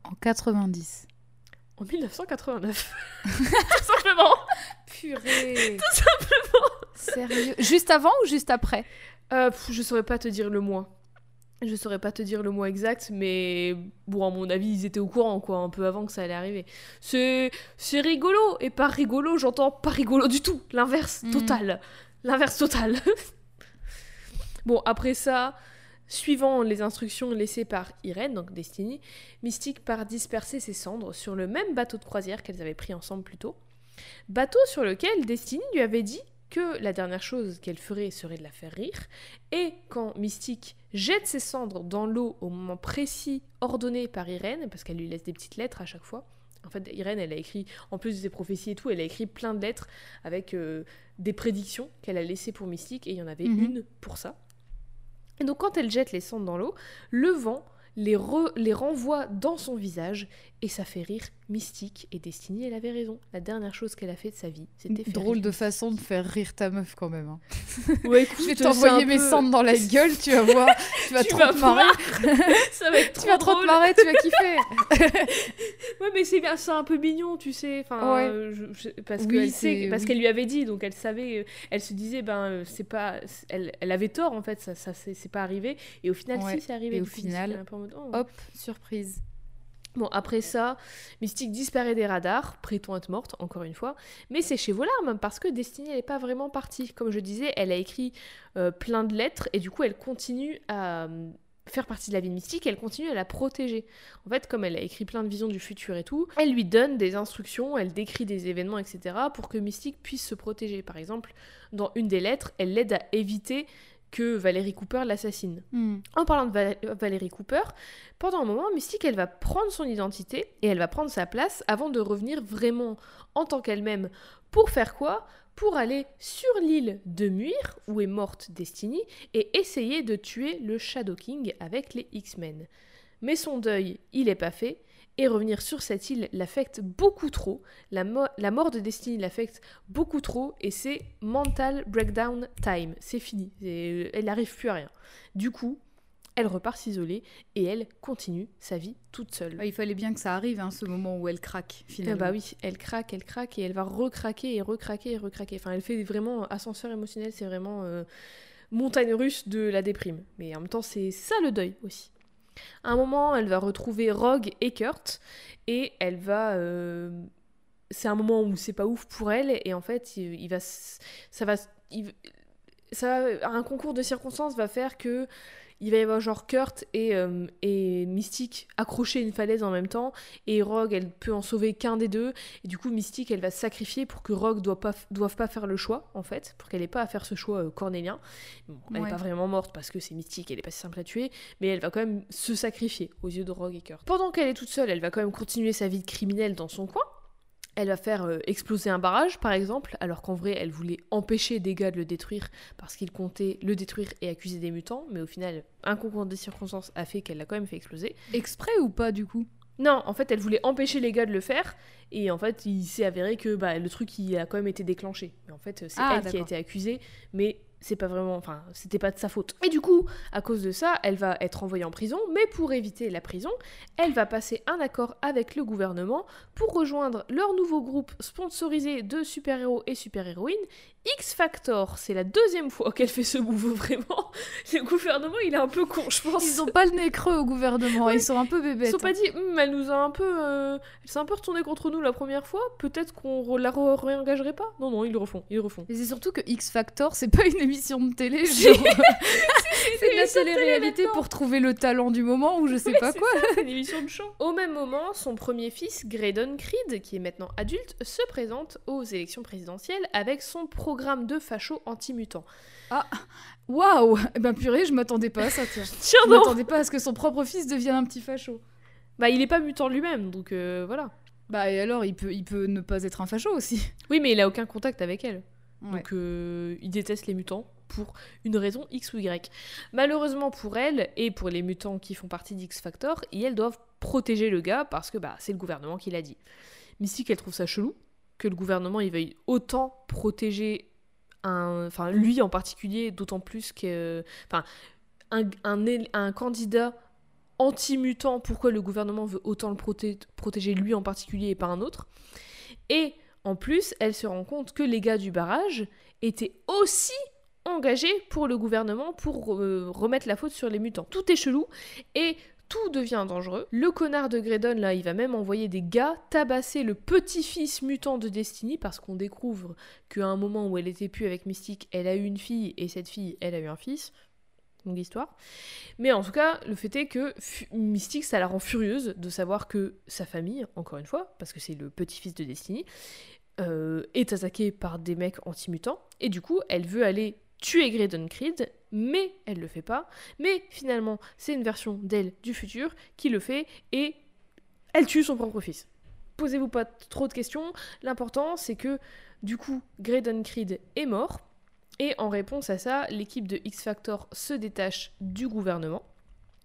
En 90. En 1989. Tout simplement. Purée Tout simplement. Sérieux? Juste avant ou juste après? Euh, pff, je saurais pas te dire le mois. Je saurais pas te dire le mois exact, mais bon, à mon avis, ils étaient au courant, quoi, un peu avant que ça allait arriver. C'est, c'est rigolo, et pas rigolo, j'entends pas rigolo du tout. L'inverse Mhm. total. L'inverse total. bon, après ça, suivant les instructions laissées par Irène, donc Destiny, Mystique part disperser ses cendres sur le même bateau de croisière qu'elles avaient pris ensemble plus tôt. Bateau sur lequel Destiny lui avait dit que la dernière chose qu'elle ferait serait de la faire rire, et quand Mystique jette ses cendres dans l'eau au moment précis ordonné par Irène, parce qu'elle lui laisse des petites lettres à chaque fois, en fait Irène elle a écrit, en plus de ses prophéties et tout, elle a écrit plein de lettres avec euh, des prédictions qu'elle a laissées pour Mystique, et il y en avait Mhm. une pour ça. Et donc quand elle jette les cendres dans l'eau, le vent les, les renvoie dans son visage, et ça fait rire Mystique, et Destiny elle avait raison, la dernière chose qu'elle a fait de sa vie, c'était faire Drôle rire de façon de faire rire ta meuf quand même. hein. Ouais, écoute, Je vais t'envoyer mes peu- cendres dans la gueule, tu vas voir. Tu vas Tu trop vas te marrer. Ça va être Tu vas trop te marrer, tu vas kiffer. Ouais, mais c'est bien, c'est un peu mignon, tu sais. Enfin, Ouais. euh, je- je- parce Oui, qu'elle c'est- sait, parce oui. qu'elle lui avait dit, donc elle savait, euh, elle se disait, ben euh, c'est pas, elle, elle avait tort en fait, ça, ça c'est pas arrivé. Et au final, Ouais. si c'est arrivé. Et au coup, final, peu oh. Hop, surprise. Bon, après ça, Mystique disparaît des radars, prétend être morte, encore une fois, mais c'est chez vos larmes, parce que Destiny, elle n'est pas vraiment partie. Comme je disais, elle a écrit euh, plein de lettres, et du coup, elle continue à euh, faire partie de la vie de Mystique, elle continue à la protéger. En fait, comme elle a écrit plein de visions du futur et tout, elle lui donne des instructions, elle décrit des événements, etc., pour que Mystique puisse se protéger. Par exemple, dans une des lettres, elle l'aide à éviter que Valérie Cooper l'assassine. Hmm. En parlant de Val- Valérie Cooper, pendant un moment, Mystique, elle va prendre son identité et elle va prendre sa place avant de revenir vraiment en tant qu'elle-même. Pour faire quoi? Pour aller sur l'île de Muir, où est morte Destiny, et essayer de tuer le Shadow King avec les X-Men. Mais son deuil, il est pas fait, et revenir sur cette île l'affecte beaucoup trop. La, mo- la mort de Destiny l'affecte beaucoup trop, et c'est mental breakdown time. C'est fini. Elle n'arrive plus à rien. Du coup, elle repart s'isoler et elle continue sa vie toute seule. Il fallait bien que ça arrive, hein, ce moment où elle craque, Ah finalement. bah oui, elle craque, elle craque et elle va recraquer et recraquer et recraquer. Enfin, elle fait vraiment ascenseur émotionnel, c'est vraiment euh, montagne russe de la déprime. Mais en même temps, c'est ça le deuil aussi. Un moment, elle va retrouver Rogue et Kurt et elle va. euh, C'est un moment où c'est pas ouf pour elle et en fait, il, va, ça va, ça, un concours de circonstances va faire que il va y avoir genre Kurt et, euh, et Mystique accrochés à une falaise en même temps et Rogue elle peut en sauver qu'un des deux et du coup Mystique elle va se sacrifier pour que Rogue doit pas doive pas faire le choix en fait pour qu'elle ait pas à faire ce choix euh, cornélien Bon, elle Ouais. est pas vraiment morte parce que c'est Mystique elle est pas si simple à tuer mais elle va quand même se sacrifier aux yeux de Rogue et Kurt pendant qu'elle est toute seule elle va quand même continuer sa vie de criminelle dans son coin elle va faire euh, exploser un barrage, par exemple, alors qu'en vrai, elle voulait empêcher des gars de le détruire parce qu'ils comptaient le détruire et accuser des mutants, mais au final, un concours de circonstances a fait qu'elle l'a quand même fait exploser. Exprès ou pas, du coup? Non, en fait, elle voulait empêcher les gars de le faire, et en fait, il s'est avéré que bah, le truc, il a quand même été déclenché. Mais en fait, c'est Ah, elle qui a été accusée, mais c'est pas vraiment... Enfin, c'était pas de sa faute. Et du coup, à cause de ça, elle va être envoyée en prison, mais pour éviter la prison, elle va passer un accord avec le gouvernement pour rejoindre leur nouveau groupe sponsorisé de super-héros et super-héroïnes, X Factor, c'est la deuxième fois qu'elle fait ce move, vraiment. Le gouvernement, il est un peu con, je pense. Ils ont pas le nez creux au gouvernement, ils sont un peu bébêtes. Ils sont pas dit, Hum, elle nous a un peu. euh, elle s'est un peu retournée contre nous la première fois, peut-être qu'on la re- réengagerait pas? Non, non, ils le refont, ils le refont. Mais c'est surtout que X Factor, c'est pas une émission de télé, genre. c'est de la télé-réalité pour trouver le talent du moment ou je sais pas quoi. c'est une émission de chant. Au même moment, son premier fils, Graydon Creed, qui est maintenant adulte, se présente aux élections présidentielles avec son programme de facho anti-mutant. Waouh Eh ben purée, je m'attendais pas à ça, tiens. Tiens, Je m'attendais pas à ce que son propre fils devienne un petit facho. Bah, il est pas mutant lui-même, donc euh, voilà. Bah et alors, il peut, il peut ne pas être un facho aussi. Oui, mais il a aucun contact avec elle. Ouais. Donc euh, il déteste les mutants pour une raison X ou Y. Malheureusement pour elle et pour les mutants qui font partie d'X Factor, et elles doivent protéger le gars parce que bah, c'est le gouvernement qui l'a dit. Mystique, elle trouve ça chelou que le gouvernement il veuille autant protéger un, enfin lui en particulier, d'autant plus que, enfin un, un candidat anti-mutant, pourquoi le gouvernement veut autant le proté- protéger lui en particulier et pas un autre? Et en plus, elle se rend compte que les gars du barrage étaient aussi engagés pour le gouvernement pour euh, remettre la faute sur les mutants. Tout est chelou et tout devient dangereux. Le connard de Graydon, là, il va même envoyer des gars tabasser le petit-fils mutant de Destiny parce qu'on découvre qu'à un moment où elle était plus avec Mystique, elle a eu une fille et cette fille, elle a eu un fils. Longue histoire. Mais en tout cas, le fait est que Mystique, ça la rend furieuse de savoir que sa famille, encore une fois, parce que c'est le petit-fils de Destiny, euh, est attaquée par des mecs anti-mutants. Et du coup, elle veut aller tuer Graydon Creed, mais elle le fait pas. Mais finalement, c'est une version d'elle du futur qui le fait et elle tue son propre fils. Posez-vous pas trop de questions. L'important, c'est que du coup, Graydon Creed est mort. Et en réponse à ça, l'équipe de X Factor se détache du gouvernement.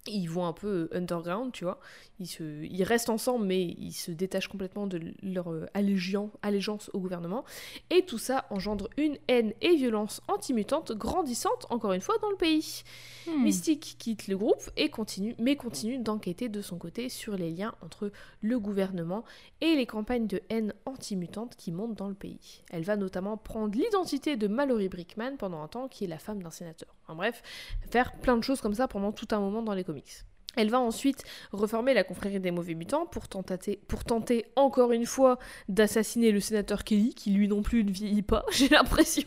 Ils vont un peu euh, underground, tu vois. Ils, se, ils restent ensemble, mais ils se détachent complètement de leur euh, allégeance au gouvernement. Et tout ça engendre une haine et violence anti-mutante grandissante, encore une fois, dans le pays. Hmm. Mystique quitte le groupe et continue, mais continue d'enquêter de son côté sur les liens entre le gouvernement et les campagnes de haine anti-mutante qui montent dans le pays. Elle va notamment prendre l'identité de Mallory Brickman pendant un temps, qui est la femme d'un sénateur. En bref, faire plein de choses comme ça pendant tout un moment dans les comics. Elle va ensuite reformer la confrérie des mauvais mutants pour tenter, pour tenter encore une fois d'assassiner le sénateur Kelly, qui lui non plus ne vieillit pas, j'ai l'impression.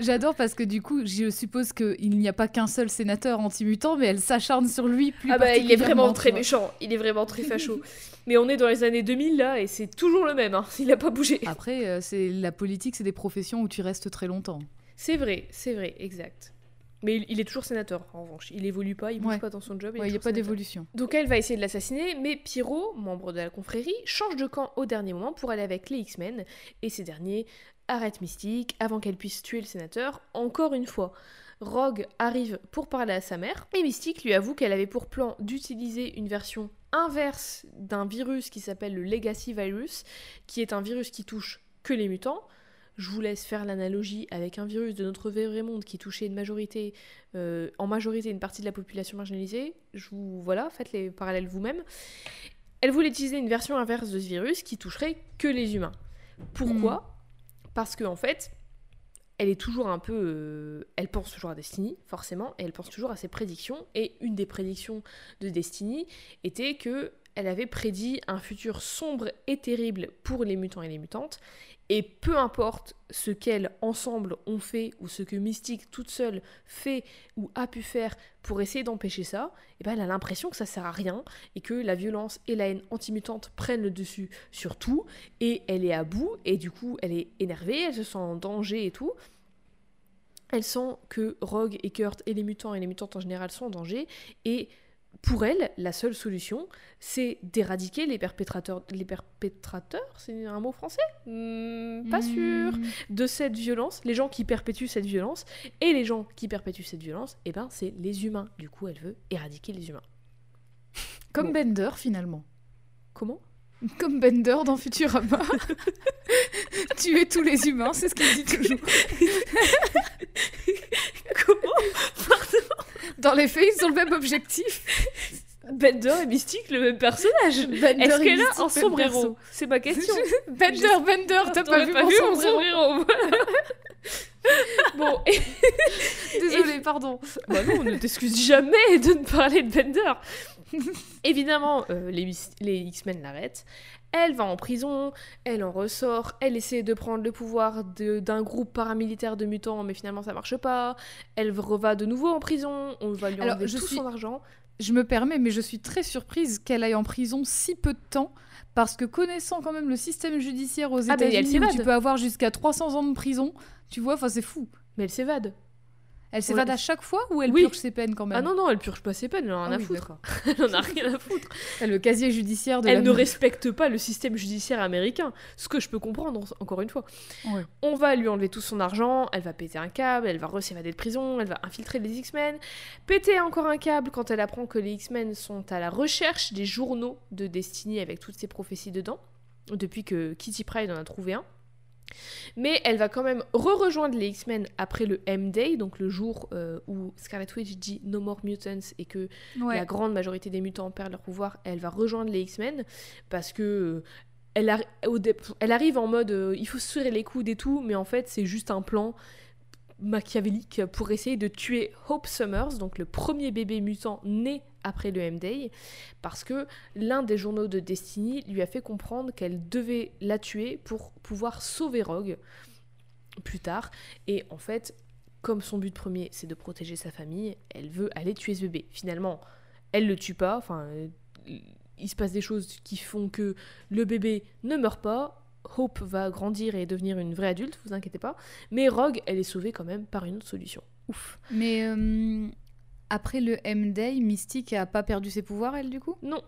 J'adore parce que du coup, je suppose qu'il n'y a pas qu'un seul sénateur anti-mutant, mais elle s'acharne sur lui plus Ah bah il est vraiment très méchant, il est vraiment très facho. Mais on est dans les années 2000 là et c'est toujours le même, hein. il a pas bougé. Après, euh, c'est la politique, c'est des professions où tu restes très longtemps. C'est vrai, c'est vrai, exact. Mais il, est toujours sénateur en revanche, il évolue pas, il bouge Ouais. pas dans son job. Il n'y a pas d'évolution. Donc elle va essayer de l'assassiner, mais Pyro, membre de la confrérie, change de camp au dernier moment pour aller avec les X-Men, et ces derniers arrêtent Mystique avant qu'elle puisse tuer le sénateur encore une fois. Rogue arrive pour parler à sa mère, et Mystique lui avoue qu'elle avait pour plan d'utiliser une version inverse d'un virus qui s'appelle le Legacy Virus, qui est un virus qui touche que les mutants. Je vous laisse faire l'analogie avec un virus de notre vrai monde qui touchait une majorité, euh, en majorité une partie de la population marginalisée. Je vous voilà, faites les parallèles vous-même. Elle voulait utiliser une version inverse de ce virus qui toucherait que les humains. Pourquoi Parce que en fait, elle est toujours un peu, euh, elle pense toujours à Destiny, forcément, et elle pense toujours à ses prédictions. Et une des prédictions de Destiny était que elle avait prédit un futur sombre et terrible pour les mutants et les mutantes. Et peu importe ce qu'elles ensemble ont fait ou ce que Mystique toute seule fait ou a pu faire pour essayer d'empêcher ça, et ben elle a l'impression que ça sert à rien et que la violence et la haine anti-mutante prennent le dessus sur tout et elle est à bout et du coup elle est énervée, elle se sent en danger et tout. Elle sent que Rogue et Kurt et les mutants et les mutantes en général sont en danger et pour elle, la seule solution, c'est d'éradiquer les perpétrateurs. Les perpétrateurs, c'est un mot français? Hmm, Pas sûr. Hmm. De cette violence, les gens qui perpétuent cette violence, et les gens qui perpétuent cette violence, eh ben c'est les humains. Du coup, elle veut éradiquer les humains. Comme Bon. Bender finalement. Comment? Comme Bender dans Futurama. Tuer tous les humains, c'est ce qu'il dit toujours. Comment? Dans les faits, ils ont le même objectif. Bender et Mystique, le même personnage Bender Est-ce qu'elle a un sombrero. C'est ma question. Bender, Bender, t'as pas vu pas mon vu mon sombrero bon, Désolée, pardon. bah non, on ne t'excuse jamais de ne parler de Bender. Évidemment, euh, les, les X-Men l'arrêtent. Elle va en prison, elle en ressort, elle essaie de prendre le pouvoir d'un groupe paramilitaire de mutants, mais finalement ça marche pas. Elle va de nouveau en prison, on va lui enlever je tout suis- son argent. Je me permets, mais je suis très surprise qu'elle aille en prison si peu de temps. Parce que connaissant quand même le système judiciaire aux Ah, États-Unis, tu peux avoir jusqu'à 300 ans de prison, tu vois, enfin c'est fou. Mais elle s'évade. Elle s'évade à chaque fois ou elle Oui. purge ses peines quand même Ah non, non, elle purge pas ses peines, elle en a Ah rien à oui, foutre. Elle en a rien à foutre. Le casier judiciaire de Elle la ne respecte pas le système judiciaire américain, ce que je peux comprendre, encore une fois. Ouais. On va lui enlever tout son argent, elle va péter un câble, elle va s'évader de prison, elle va infiltrer les X-Men, péter encore un câble quand elle apprend que les X-Men sont à la recherche des journaux de Destiny avec toutes ces prophéties dedans, depuis que Kitty Pryde en a trouvé un. Mais elle va quand même re-rejoindre les X-Men après le M-Day, donc le jour euh, où Scarlet Witch dit No More Mutants et que Ouais. la grande majorité des mutants perdent leur pouvoir, elle va rejoindre les X-Men parce que euh, arri- elle arrive en mode euh, il faut se serrer les coudes et tout, mais en fait c'est juste un plan machiavélique pour essayer de tuer Hope Summers, donc le premier bébé mutant né après le M-Day, parce que l'un des journaux de Destiny lui a fait comprendre qu'elle devait la tuer pour pouvoir sauver Rogue plus tard. Et en fait, comme son but premier c'est de protéger sa famille, elle veut aller tuer ce bébé. Finalement, elle le tue pas, enfin, euh, il se passe des choses qui font que le bébé ne meurt pas. Hope va grandir et devenir une vraie adulte, vous inquiétez pas. Mais Rogue, elle est sauvée quand même par une autre solution. Ouf. Mais euh, après le M-Day, Mystique a pas perdu ses pouvoirs, elle, du coup? Non,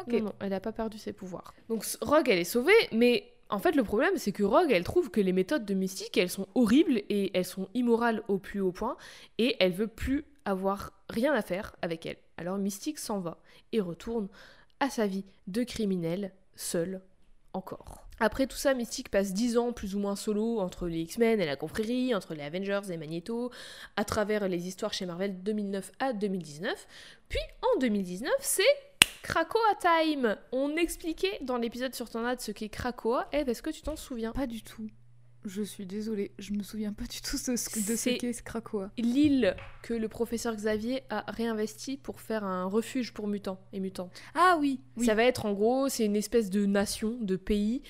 Ok. non, non, elle n'a pas perdu ses pouvoirs. Donc Rogue, elle est sauvée, mais en fait, le problème, c'est que Rogue, elle trouve que les méthodes de Mystique, elles sont horribles et elles sont immorales au plus haut point, et elle veut plus avoir rien à faire avec elle. Alors Mystique s'en va et retourne à sa vie de criminel, seule, encore. Après tout ça, Mystique passe 10 ans plus ou moins solo entre les X-Men et la confrérie, entre les Avengers et Magneto, à travers les histoires chez Marvel de 2009 à 2019. Puis en 2019, c'est Krakoa Time On expliquait dans l'épisode sur Tornade ce qu'est Krakoa. Eve, est-ce que tu t'en souviens? Pas du tout. Je suis désolée, je me souviens pas du tout de ce, qu'est Krakoa. L'île que le professeur Xavier a réinvesti pour faire un refuge pour mutants et mutantes. Ah oui, oui. Ça va être en gros, c'est une espèce de nation, de pays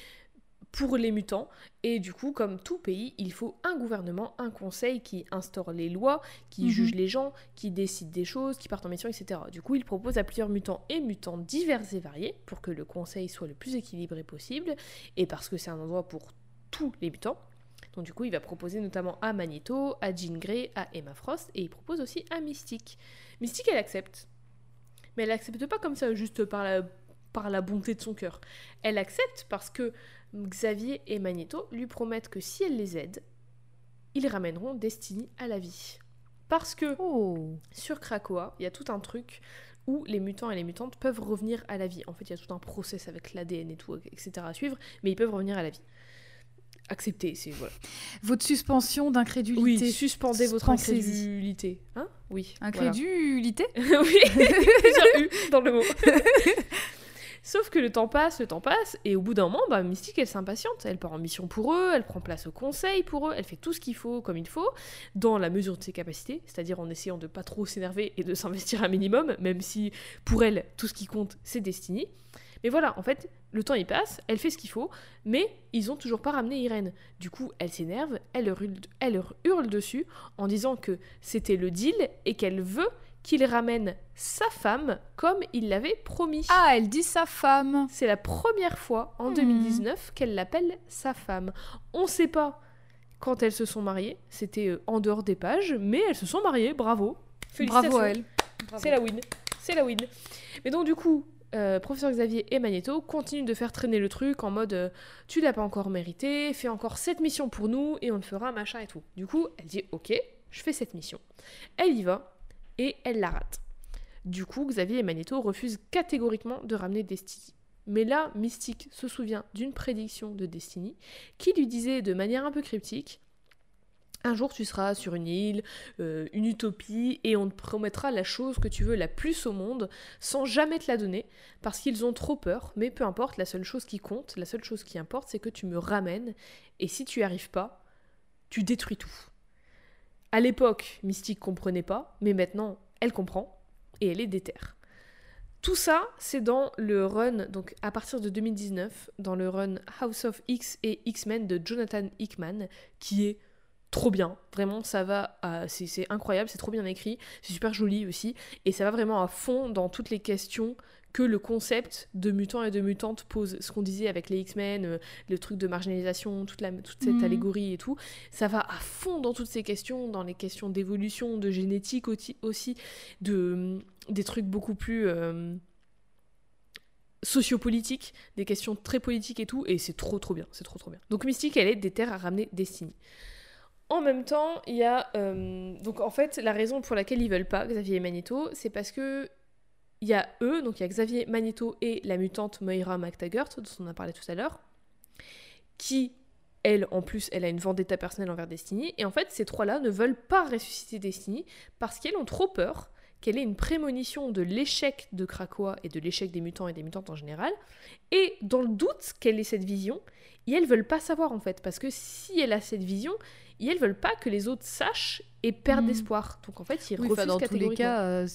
pour les mutants. Et du coup, comme tout pays, il faut un gouvernement, un conseil qui instaure les lois, qui Mhm. juge les gens, qui décide des choses, qui partent en mission, etc. Du coup, il propose à plusieurs mutants et mutantes divers et variés pour que le conseil soit le plus équilibré possible et parce que c'est un endroit pour tous les mutants. Donc du coup, il va proposer notamment à Magneto, à Jean Grey, à Emma Frost et il propose aussi à Mystique. Mystique, elle accepte. Mais elle accepte pas comme ça, juste par la, par la bonté de son cœur. Elle accepte parce que Xavier et Magneto lui promettent que si elle les aide, ils ramèneront Destiny à la vie. Parce que Oh. sur Krakoa, il y a tout un truc où les mutants et les mutantes peuvent revenir à la vie. En fait, il y a tout un process avec l'ADN et tout, etc. à suivre, mais ils peuvent revenir à la vie. Accepter, c'est voilà. Votre suspension d'incrédulité. Oui, suspendez votre incrédulité. Hein? Oui. voilà. Incrédulité? Oui, dans le mot. Sauf que le temps passe, le temps passe, et au bout d'un moment, bah, Mystique, elle s'impatiente. Elle part en mission pour eux, elle prend place au conseil pour eux, elle fait tout ce qu'il faut comme il faut, dans la mesure de ses capacités, c'est-à-dire en essayant de pas trop s'énerver et de s'investir un minimum, même si pour elle, tout ce qui compte, c'est Destiny. Mais voilà, en fait, le temps il passe, elle fait ce qu'il faut, mais ils ont toujours pas ramené Irène. Du coup, elle s'énerve, elle leur hurle, elle leur hurle dessus en disant que c'était le deal et qu'elle veut qu'il ramène sa femme comme il l'avait promis. Ah, elle dit sa femme. C'est la première fois en Hmm. 2019 qu'elle l'appelle sa femme. On sait pas quand elles se sont mariées, c'était euh, en dehors des pages, mais elles se sont mariées, bravo. Félicitations. Bravo à elle. C'est la win. C'est la win. Mais donc du coup, euh, professeur Xavier et Magneto continuent de faire traîner le truc en mode euh, tu l'as pas encore mérité, fais encore cette mission pour nous et on le fera machin et tout. Du coup, elle dit ok, je fais cette mission. Elle y va et elle la rate. Du coup, Xavier et Magneto refusent catégoriquement de ramener Destiny. Mais là, Mystique se souvient d'une prédiction de Destiny qui lui disait de manière un peu cryptique un jour tu seras sur une île, euh, une utopie, et on te promettra la chose que tu veux la plus au monde sans jamais te la donner, parce qu'ils ont trop peur, mais peu importe, la seule chose qui compte, la seule chose qui importe, c'est que tu me ramènes, et si tu n'y arrives pas, tu détruis tout. À l'époque, Mystique comprenait pas, mais maintenant, elle comprend et elle est déterre. Tout ça, c'est dans le run, donc à partir de 2019, dans le run House of X et X-Men de Jonathan Hickman, qui est trop bien. Vraiment, ça va, c'est incroyable, c'est trop bien écrit, c'est super joli aussi, et ça va vraiment à fond dans toutes les questions que le concept de mutants et de mutantes pose. Ce qu'on disait avec les X-Men, euh, le truc de marginalisation, toute, la, toute cette mhm. allégorie et tout, ça va à fond dans toutes ces questions, dans les questions d'évolution, de génétique aussi, de, des trucs beaucoup plus... Euh, sociopolitiques, des questions très politiques et tout, et c'est trop trop bien, c'est trop trop bien. Donc Mystique, elle est des terres à ramener Destiny. En même temps, il y a. Euh, donc en fait, la raison pour laquelle ils veulent pas Xavier et Magneto, c'est parce que. Il y a eux, donc il y a Xavier Magneto et la mutante Moira McTaggart, dont on a parlé tout à l'heure, qui, elle, en plus, elle a une vendetta personnelle envers Destiny. Et en fait, ces trois-là ne veulent pas ressusciter Destiny parce qu'elles ont trop peur qu'elle ait une prémonition de l'échec de Krakoa et de l'échec des mutants et des mutantes en général. Et dans le doute qu'elle ait cette vision, et elles veulent pas savoir en fait, parce que si elle a cette vision, et elles veulent pas que les autres sachent et perdent hmm. espoir. Donc en fait, ils refusent dans tous les cas, euh,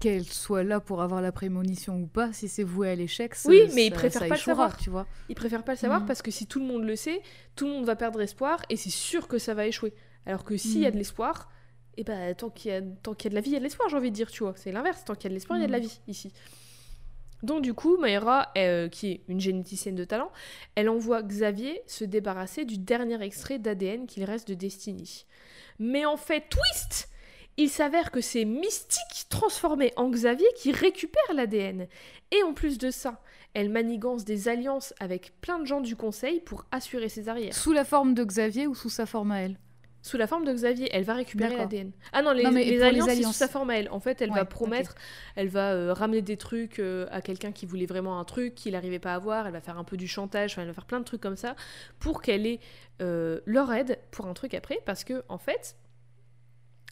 qu'elle soit là pour avoir la prémonition ou pas, si c'est voué à l'échec, oui, mais ils préfèrent pas le savoir. Tu vois, ils préfèrent pas le savoir hmm. parce que si tout le monde le sait, tout le monde va perdre espoir et c'est sûr que ça va échouer. Alors que s'il y a de l'espoir, et eh ben tant qu'il y a tant qu'il y a de la vie, il y a de l'espoir, j'ai envie de dire, tu vois. C'est l'inverse, tant qu'il y a de l'espoir, il y a de la vie ici. Donc du coup, Mayra, euh, qui est une généticienne de talent, elle envoie Xavier se débarrasser du dernier extrait d'ADN qu'il reste de Destiny. Mais en fait, twist Il s'avère que c'est Mystique transformé en Xavier qui récupère l'ADN. Et en plus de ça, elle manigance des alliances avec plein de gens du conseil pour assurer ses arrières. Sous la forme de Xavier ou sous sa forme à elle? Sous la forme de Xavier, elle va récupérer l'ADN. Ah non, les, les, alliances, sous sa forme à elle. En fait, elle va promettre, elle va euh, ramener des trucs euh, à quelqu'un qui voulait vraiment un truc qu'il n'arrivait pas à avoir. Elle va faire un peu du chantage, elle va faire plein de trucs comme ça pour qu'elle ait euh, leur aide pour un truc après. Parce que, en fait,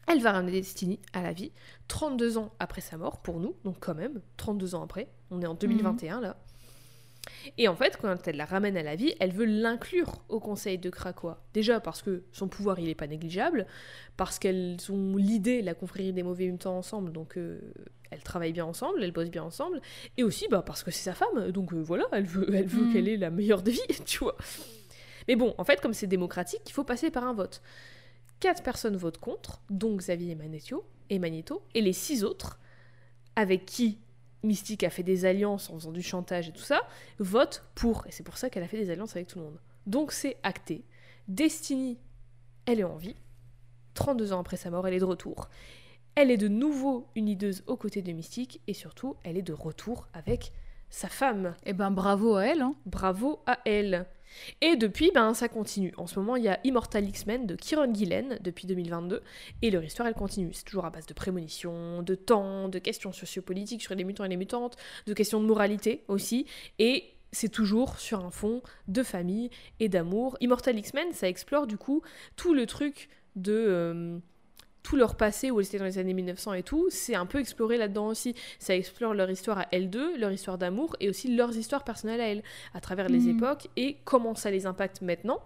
elle va ramener Destiny à la vie 32 ans après sa mort, pour nous, donc quand même, 32 ans après. On est en 2021 mhm. là. Et en fait, quand elle la ramène à la vie, elle veut l'inclure au conseil de Krakoa. Déjà parce que son pouvoir, il n'est pas négligeable, parce qu'elles ont l'idée, la confrérie des mauvais mutants ensemble, donc euh, elles travaillent bien ensemble, elles bossent bien ensemble, et aussi bah, parce que c'est sa femme, donc euh, voilà, elle veut, elle veut mm. qu'elle ait la meilleure de vie, tu vois. Mais bon, en fait, comme c'est démocratique, il faut passer par un vote. Quatre personnes votent contre, donc Xavier et Magneto, et Magneto, et les six autres, avec qui Mystique a fait des alliances en faisant du chantage et tout ça, vote pour. Et c'est pour ça qu'elle a fait des alliances avec tout le monde. Donc c'est acté. Destiny, elle est en vie. 32 ans après sa mort, elle est de retour. Elle est de nouveau une hideuse aux côtés de Mystique et surtout, elle est de retour avec sa femme. Eh ben bravo à elle. Hein. Bravo à elle. Et depuis, ben, ça continue. En ce moment, il y a Immortal X-Men de Kieron Gillen depuis 2022, et leur histoire, elle continue. C'est toujours à base de prémonitions, de temps, de questions sociopolitiques sur les mutants et les mutantes, de questions de moralité aussi, et c'est toujours sur un fond de famille et d'amour. Immortal X-Men, ça explore du coup tout le truc de... Euh, tout leur passé où elles étaient dans les années 1900 et tout, c'est un peu exploré là-dedans aussi. Ça explore leur histoire à elles deux, leur histoire d'amour et aussi leurs histoires personnelles à elles, à travers les mm. époques et comment ça les impacte maintenant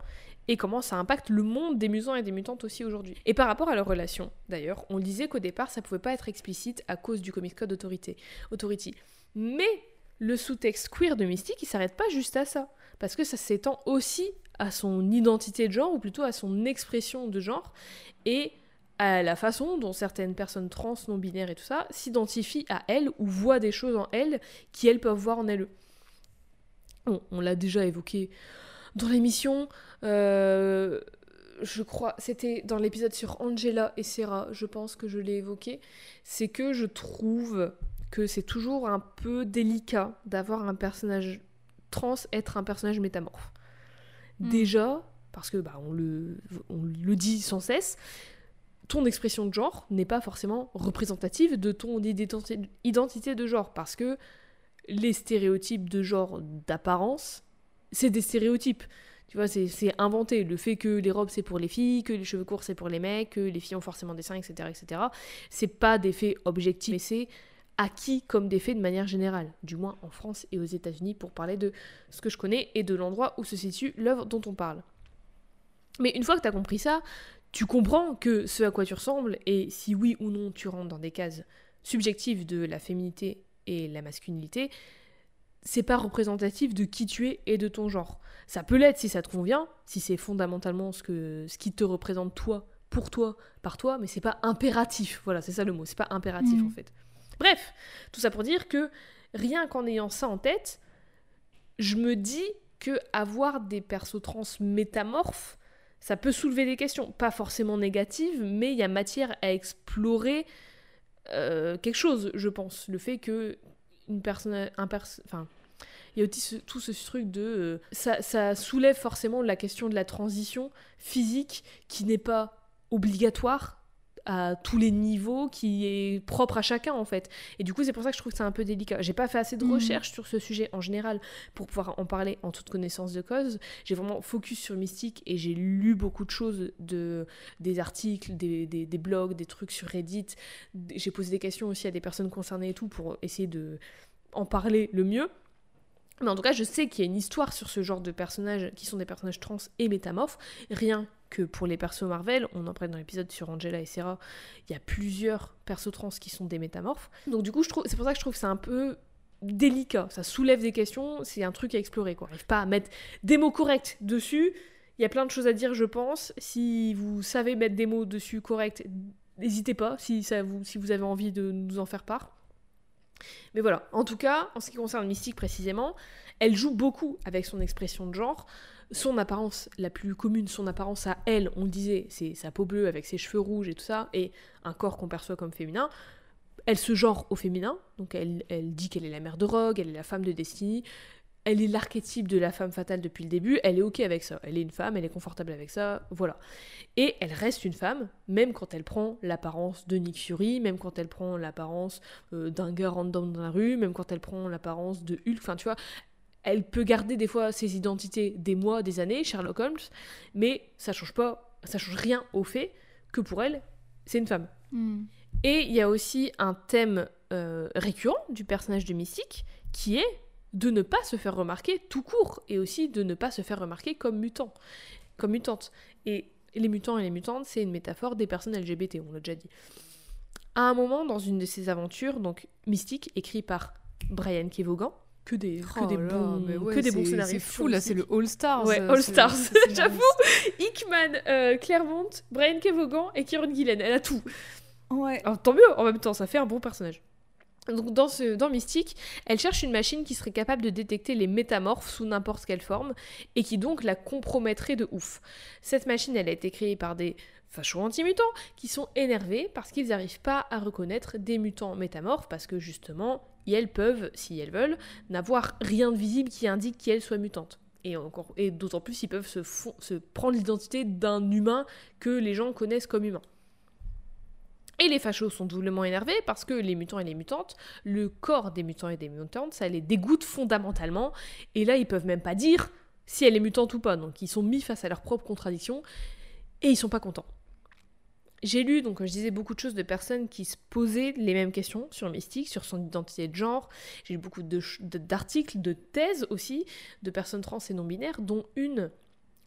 et comment ça impacte le monde des mutants et des mutantes aussi aujourd'hui. Et par rapport à leur relation, d'ailleurs, on disait qu'au départ ça pouvait pas être explicite à cause du Comic Code Authority. Authority. Mais le sous-texte queer de Mystique, il s'arrête pas juste à ça, parce que ça s'étend aussi à son identité de genre, ou plutôt à son expression de genre, et à la façon dont certaines personnes trans, non-binaires et tout ça s'identifient à elles ou voient des choses en elles qui elles peuvent voir en elles. on l'a déjà évoqué dans l'émission. Euh, je crois, c'était dans l'épisode sur Angela et Sarah, je pense que je l'ai évoqué. C'est que je trouve que c'est toujours un peu délicat d'avoir un personnage trans être un personnage métamorphe. Hmm. Déjà, parce que bah, on, le, on le dit sans cesse, ton expression de genre n'est pas forcément représentative de ton identité de genre, parce que les stéréotypes de genre d'apparence, c'est des stéréotypes. Tu vois, c'est inventé. Le fait que les robes c'est pour les filles, que les cheveux courts c'est pour les mecs, que les filles ont forcément des seins, etc., etc. C'est pas des faits objectifs, mais c'est acquis comme des faits de manière générale, du moins en France et aux États-Unis, pour parler de ce que je connais et de l'endroit où se situe l'œuvre dont on parle. Mais une fois que tu as compris ça, tu comprends que ce à quoi tu ressembles, et si oui ou non tu rentres dans des cases subjectives de la féminité et la masculinité, c'est pas représentatif de qui tu es et de ton genre. Ça peut l'être si ça te convient, si c'est fondamentalement ce, que, ce qui te représente toi, pour toi, par toi, mais c'est pas impératif. Voilà, c'est ça le mot, c'est pas impératif Mhm. en fait. Bref, tout ça pour dire que rien qu'en ayant ça en tête, je me dis que avoir des persos trans métamorphes, ça peut soulever des questions, pas forcément négatives, mais il y a matière à explorer euh, quelque chose, je pense. Le fait que une personne, un enfin, il y a aussi tout ce truc de, euh, ça, ça soulève forcément la question de la transition physique qui n'est pas obligatoire à tous les niveaux, qui est propre à chacun en fait. Et du coup, c'est pour ça que je trouve que c'est un peu délicat. J'ai pas fait assez de Mhm. recherches sur ce sujet en général pour pouvoir en parler en toute connaissance de cause. J'ai vraiment focus sur Mystique et j'ai lu beaucoup de choses, de, des articles, des, des- des blogs, des trucs sur Reddit. J'ai posé des questions aussi à des personnes concernées et tout pour essayer de en parler le mieux. Mais en tout cas, je sais qu'il y a une histoire sur ce genre de personnages qui sont des personnages trans et métamorphes. Rien que pour les persos Marvel, on en parle dans l'épisode sur Angela et Sarah, il y a plusieurs persos trans qui sont des métamorphes. Donc du coup, c'est pour ça que je trouve que c'est un peu délicat. Ça soulève des questions, c'est un truc à explorer. On n'arrive pas à mettre des mots corrects dessus. Il y a plein de choses à dire, je pense. Si vous savez mettre des mots dessus corrects, n'hésitez pas si vous avez envie de nous en faire part. Mais voilà, en tout cas, en ce qui concerne Mystique précisément, elle joue beaucoup avec son expression de genre. Son apparence la plus commune, son apparence à elle, on le disait, c'est sa peau bleue avec ses cheveux rouges et tout ça, et un corps qu'on perçoit comme féminin. Elle se genre au féminin, donc elle, elle dit qu'elle est la mère de Rogue, elle est la femme de Destiny, elle est l'archétype de la femme fatale depuis le début, elle est ok avec ça, elle est une femme, elle est confortable avec ça, voilà. Et elle reste une femme, même quand elle prend l'apparence de Nick Fury, même quand elle prend l'apparence euh, d'un gars random dans la rue, même quand elle prend l'apparence de Hulk, enfin tu vois, elle peut garder des fois ses identités des mois, des années, Sherlock Holmes, mais ça change pas, ça change rien au fait que pour elle, c'est une femme. Hmm. Et il y a aussi un thème euh, récurrent du personnage de Mystique qui est de ne pas se faire remarquer tout court et aussi de ne pas se faire remarquer comme mutant, comme mutante. Et les mutants et les mutantes, c'est une métaphore des personnes LGBT, on l'a déjà dit. À un moment, dans une de ses aventures, donc Mystique, écrit par Brian Kevogan, que des, que Oh des là, bons, ouais, que des bons c'est- scénaristes. C'est fou, là, c'est le All Stars. Ouais, euh, All Stars, j'avoue. Hickman, euh, Claremont, Brian Kevogan et Kieron Gillen, elle a tout. Ouais. Alors, tant mieux, en même temps, ça fait un bon personnage. Donc dans, Mystique, elle cherche une machine qui serait capable de détecter les métamorphes sous n'importe quelle forme et qui donc la compromettrait de ouf. Cette machine, elle a été créée par des fachos anti-mutants qui sont énervés parce qu'ils n'arrivent pas à reconnaître des mutants métamorphes parce que justement, elles peuvent, si elles veulent, n'avoir rien de visible qui indique qu'elles soient mutantes. Et, d'autant plus, ils peuvent se, se prendre l'identité d'un humain que les gens connaissent comme humain. Et les fachos sont doublement énervés parce que les mutants et les mutantes, le corps des mutants et des mutantes, ça les dégoûte fondamentalement. Et là, ils peuvent même pas dire si elle est mutante ou pas. Donc, ils sont mis face à leurs propres contradictions et ils sont pas contents. J'ai lu, donc, je disais, beaucoup de choses de personnes qui se posaient les mêmes questions sur Mystique, sur son identité de genre. J'ai lu beaucoup d'articles, de, thèses aussi, de personnes trans et non-binaires, dont une.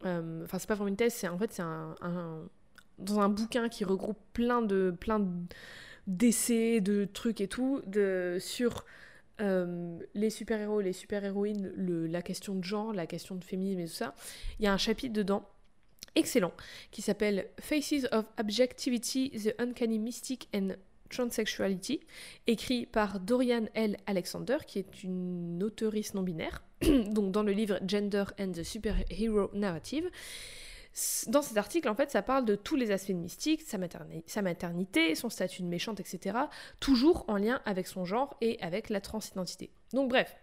euh, Enfin, c'est pas vraiment une thèse, c'est en fait, c'est un dans un bouquin qui regroupe plein de plein de- d'essais, de trucs et tout, de, sur euh, les super-héros, les super-héroïnes, la question de genre, la question de féminisme et tout ça. Il y a un chapitre dedans excellent qui s'appelle Faces of Objectivity, The Uncanny Mystic and Transsexuality, écrit par Dorian L. Alexander, qui est une auteuriste non-binaire, donc dans le livre Gender and the Superhero Narrative. Dans cet article, en fait, ça parle de tous les aspects de Mystique, sa, materni- sa maternité, son statut de méchante, etc., toujours en lien avec son genre et avec la transidentité. Donc bref,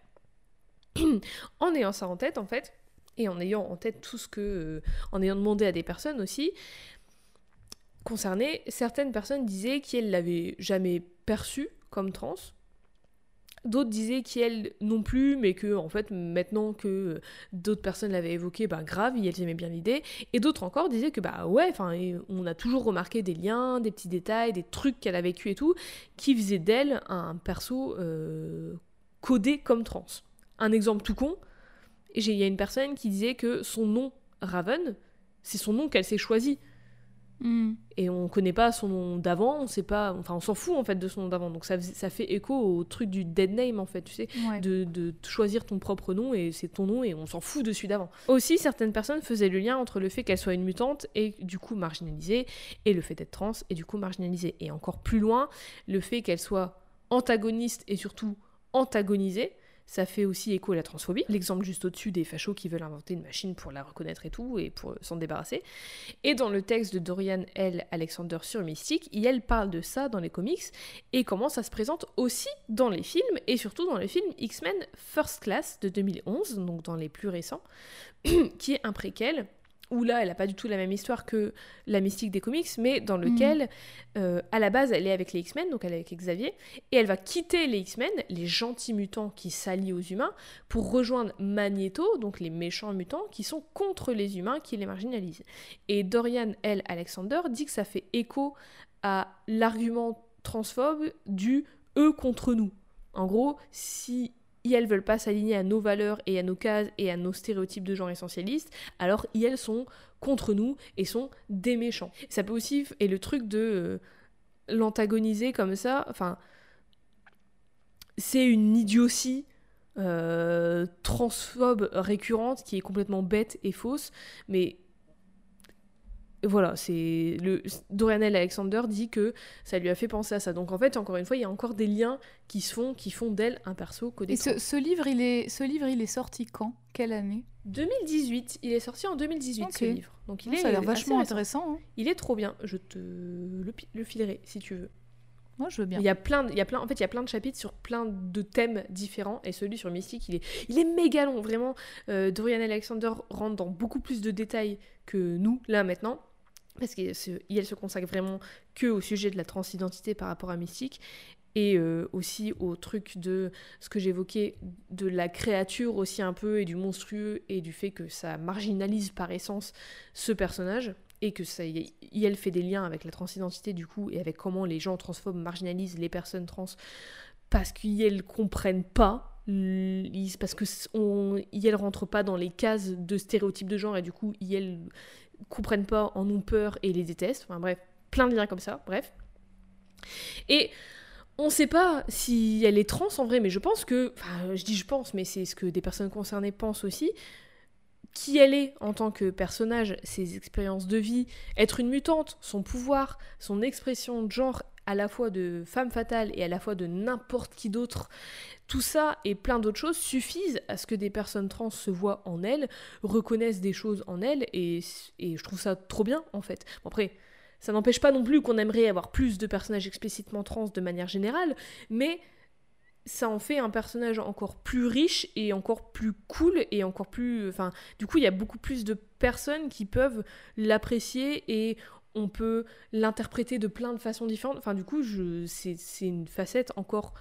en ayant ça en tête, en fait, et en ayant en tête tout ce que... euh, en ayant demandé à des personnes aussi, concernées, certaines personnes disaient qu'elles l'avaient jamais perçue comme trans, D'autres disaient qu'elles non plus, mais que en fait maintenant que d'autres personnes l'avaient évoqué, bah grave, elles aimaient bien l'idée. Et d'autres encore disaient que bah ouais, on a toujours remarqué des liens, des petits détails, des trucs qu'elle a vécu et tout, qui faisaient d'elle un perso euh, codé comme trans. Un exemple tout con, il y a une personne qui disait que son nom Raven C'est son nom qu'elle s'est choisi. Hmm. Et on connaît pas son nom d'avant, on sait pas, enfin on s'en fout en fait de son nom d'avant. Donc ça, ça fait écho au truc du dead name en fait, tu sais, Ouais. de, de choisir ton propre nom et c'est ton nom et on s'en fout de celui d'avant. Aussi, certaines personnes faisaient le lien entre le fait qu'elle soit une mutante et du coup marginalisée et le fait d'être trans et du coup marginalisée. Et encore plus loin, le fait qu'elle soit antagoniste et surtout antagonisée. Ça fait aussi écho à la transphobie. L'exemple juste au-dessus des fachos qui veulent inventer une machine pour la reconnaître et tout, et pour s'en débarrasser. Et dans le texte de Dorian L. Alexander sur Mystique, elle parle de ça dans les comics et comment ça se présente aussi dans les films et surtout dans le film X-Men First Class de 2011, donc dans les plus récents, qui est un préquel où là, elle n'a pas du tout la même histoire que la mystique des comics, mais dans lequel, euh, à la base, elle est avec les X-Men, donc elle est avec Xavier, et elle va quitter les X-Men, les gentils mutants qui s'allient aux humains, pour rejoindre Magneto, donc les méchants mutants, qui sont contre les humains, qui les marginalisent. Et Dorian L. Alexander dit que ça fait écho à l'argument transphobe du eux contre nous. En gros, si elles veulent pas s'aligner à nos valeurs et à nos cases et à nos stéréotypes de genre essentialistes, alors elles sont contre nous et sont des méchants. Ça peut aussi et le truc de euh, l'antagoniser comme ça, enfin c'est une idiotie euh, transphobe récurrente qui est complètement bête et fausse, mais voilà, c'est le Dorian L. Alexander dit que ça lui a fait penser à ça. Donc en fait, encore une fois, il y a encore des liens qui se font, qui font d'elle un perso codé. Et ce, ce livre, il est, ce livre, il est sorti quand? Quelle année? 2018, il est sorti en 2018 ce livre. Donc il Non, est Ça a l'air vachement intéressant. hein. Il est trop bien. Je te le, filerai si tu veux. Moi, je veux bien. Il y a plein, de- il y a plein, en fait, il y a plein de chapitres sur plein de thèmes différents et celui sur Mystique, il est, il est méga long. Vraiment, euh, Dorian Alexander rentre dans beaucoup plus de détails que nous là maintenant. Parce qu'elle se, elle consacre vraiment que au sujet de la transidentité par rapport à Mystique et euh, aussi au truc de ce que j'évoquais de la créature aussi un peu et du monstrueux et du fait que ça marginalise par essence ce personnage et que ça y- elle fait des liens avec la transidentité du coup et avec comment les gens transphobes marginalisent les personnes trans parce qu'elles comprennent pas parce que on rentrent pas dans les cases de stéréotypes de genre et du coup elles comprennent pas en ont peur et les détestent. Enfin bref plein de liens comme ça bref. Et on sait pas si elle est trans en vrai, mais je pense que, enfin, je dis je pense, mais c'est ce que des personnes concernées pensent aussi, qui elle est en tant que personnage, ses expériences de vie, être une mutante, son pouvoir, son expression de genre à la fois de femme fatale et à la fois de n'importe qui d'autre, tout ça et plein d'autres choses suffisent à ce que des personnes trans se voient en elle, reconnaissent des choses en elle, et, et je trouve ça trop bien en fait. Bon, après, ça n'empêche pas non plus qu'on aimerait avoir plus de personnages explicitement trans de manière générale, mais ça en fait un personnage encore plus riche et encore plus cool et encore plus... Enfin, du coup, il y a beaucoup plus de personnes qui peuvent l'apprécier et on peut l'interpréter de plein de façons différentes. Enfin, du coup, c'est c'est une facette encore...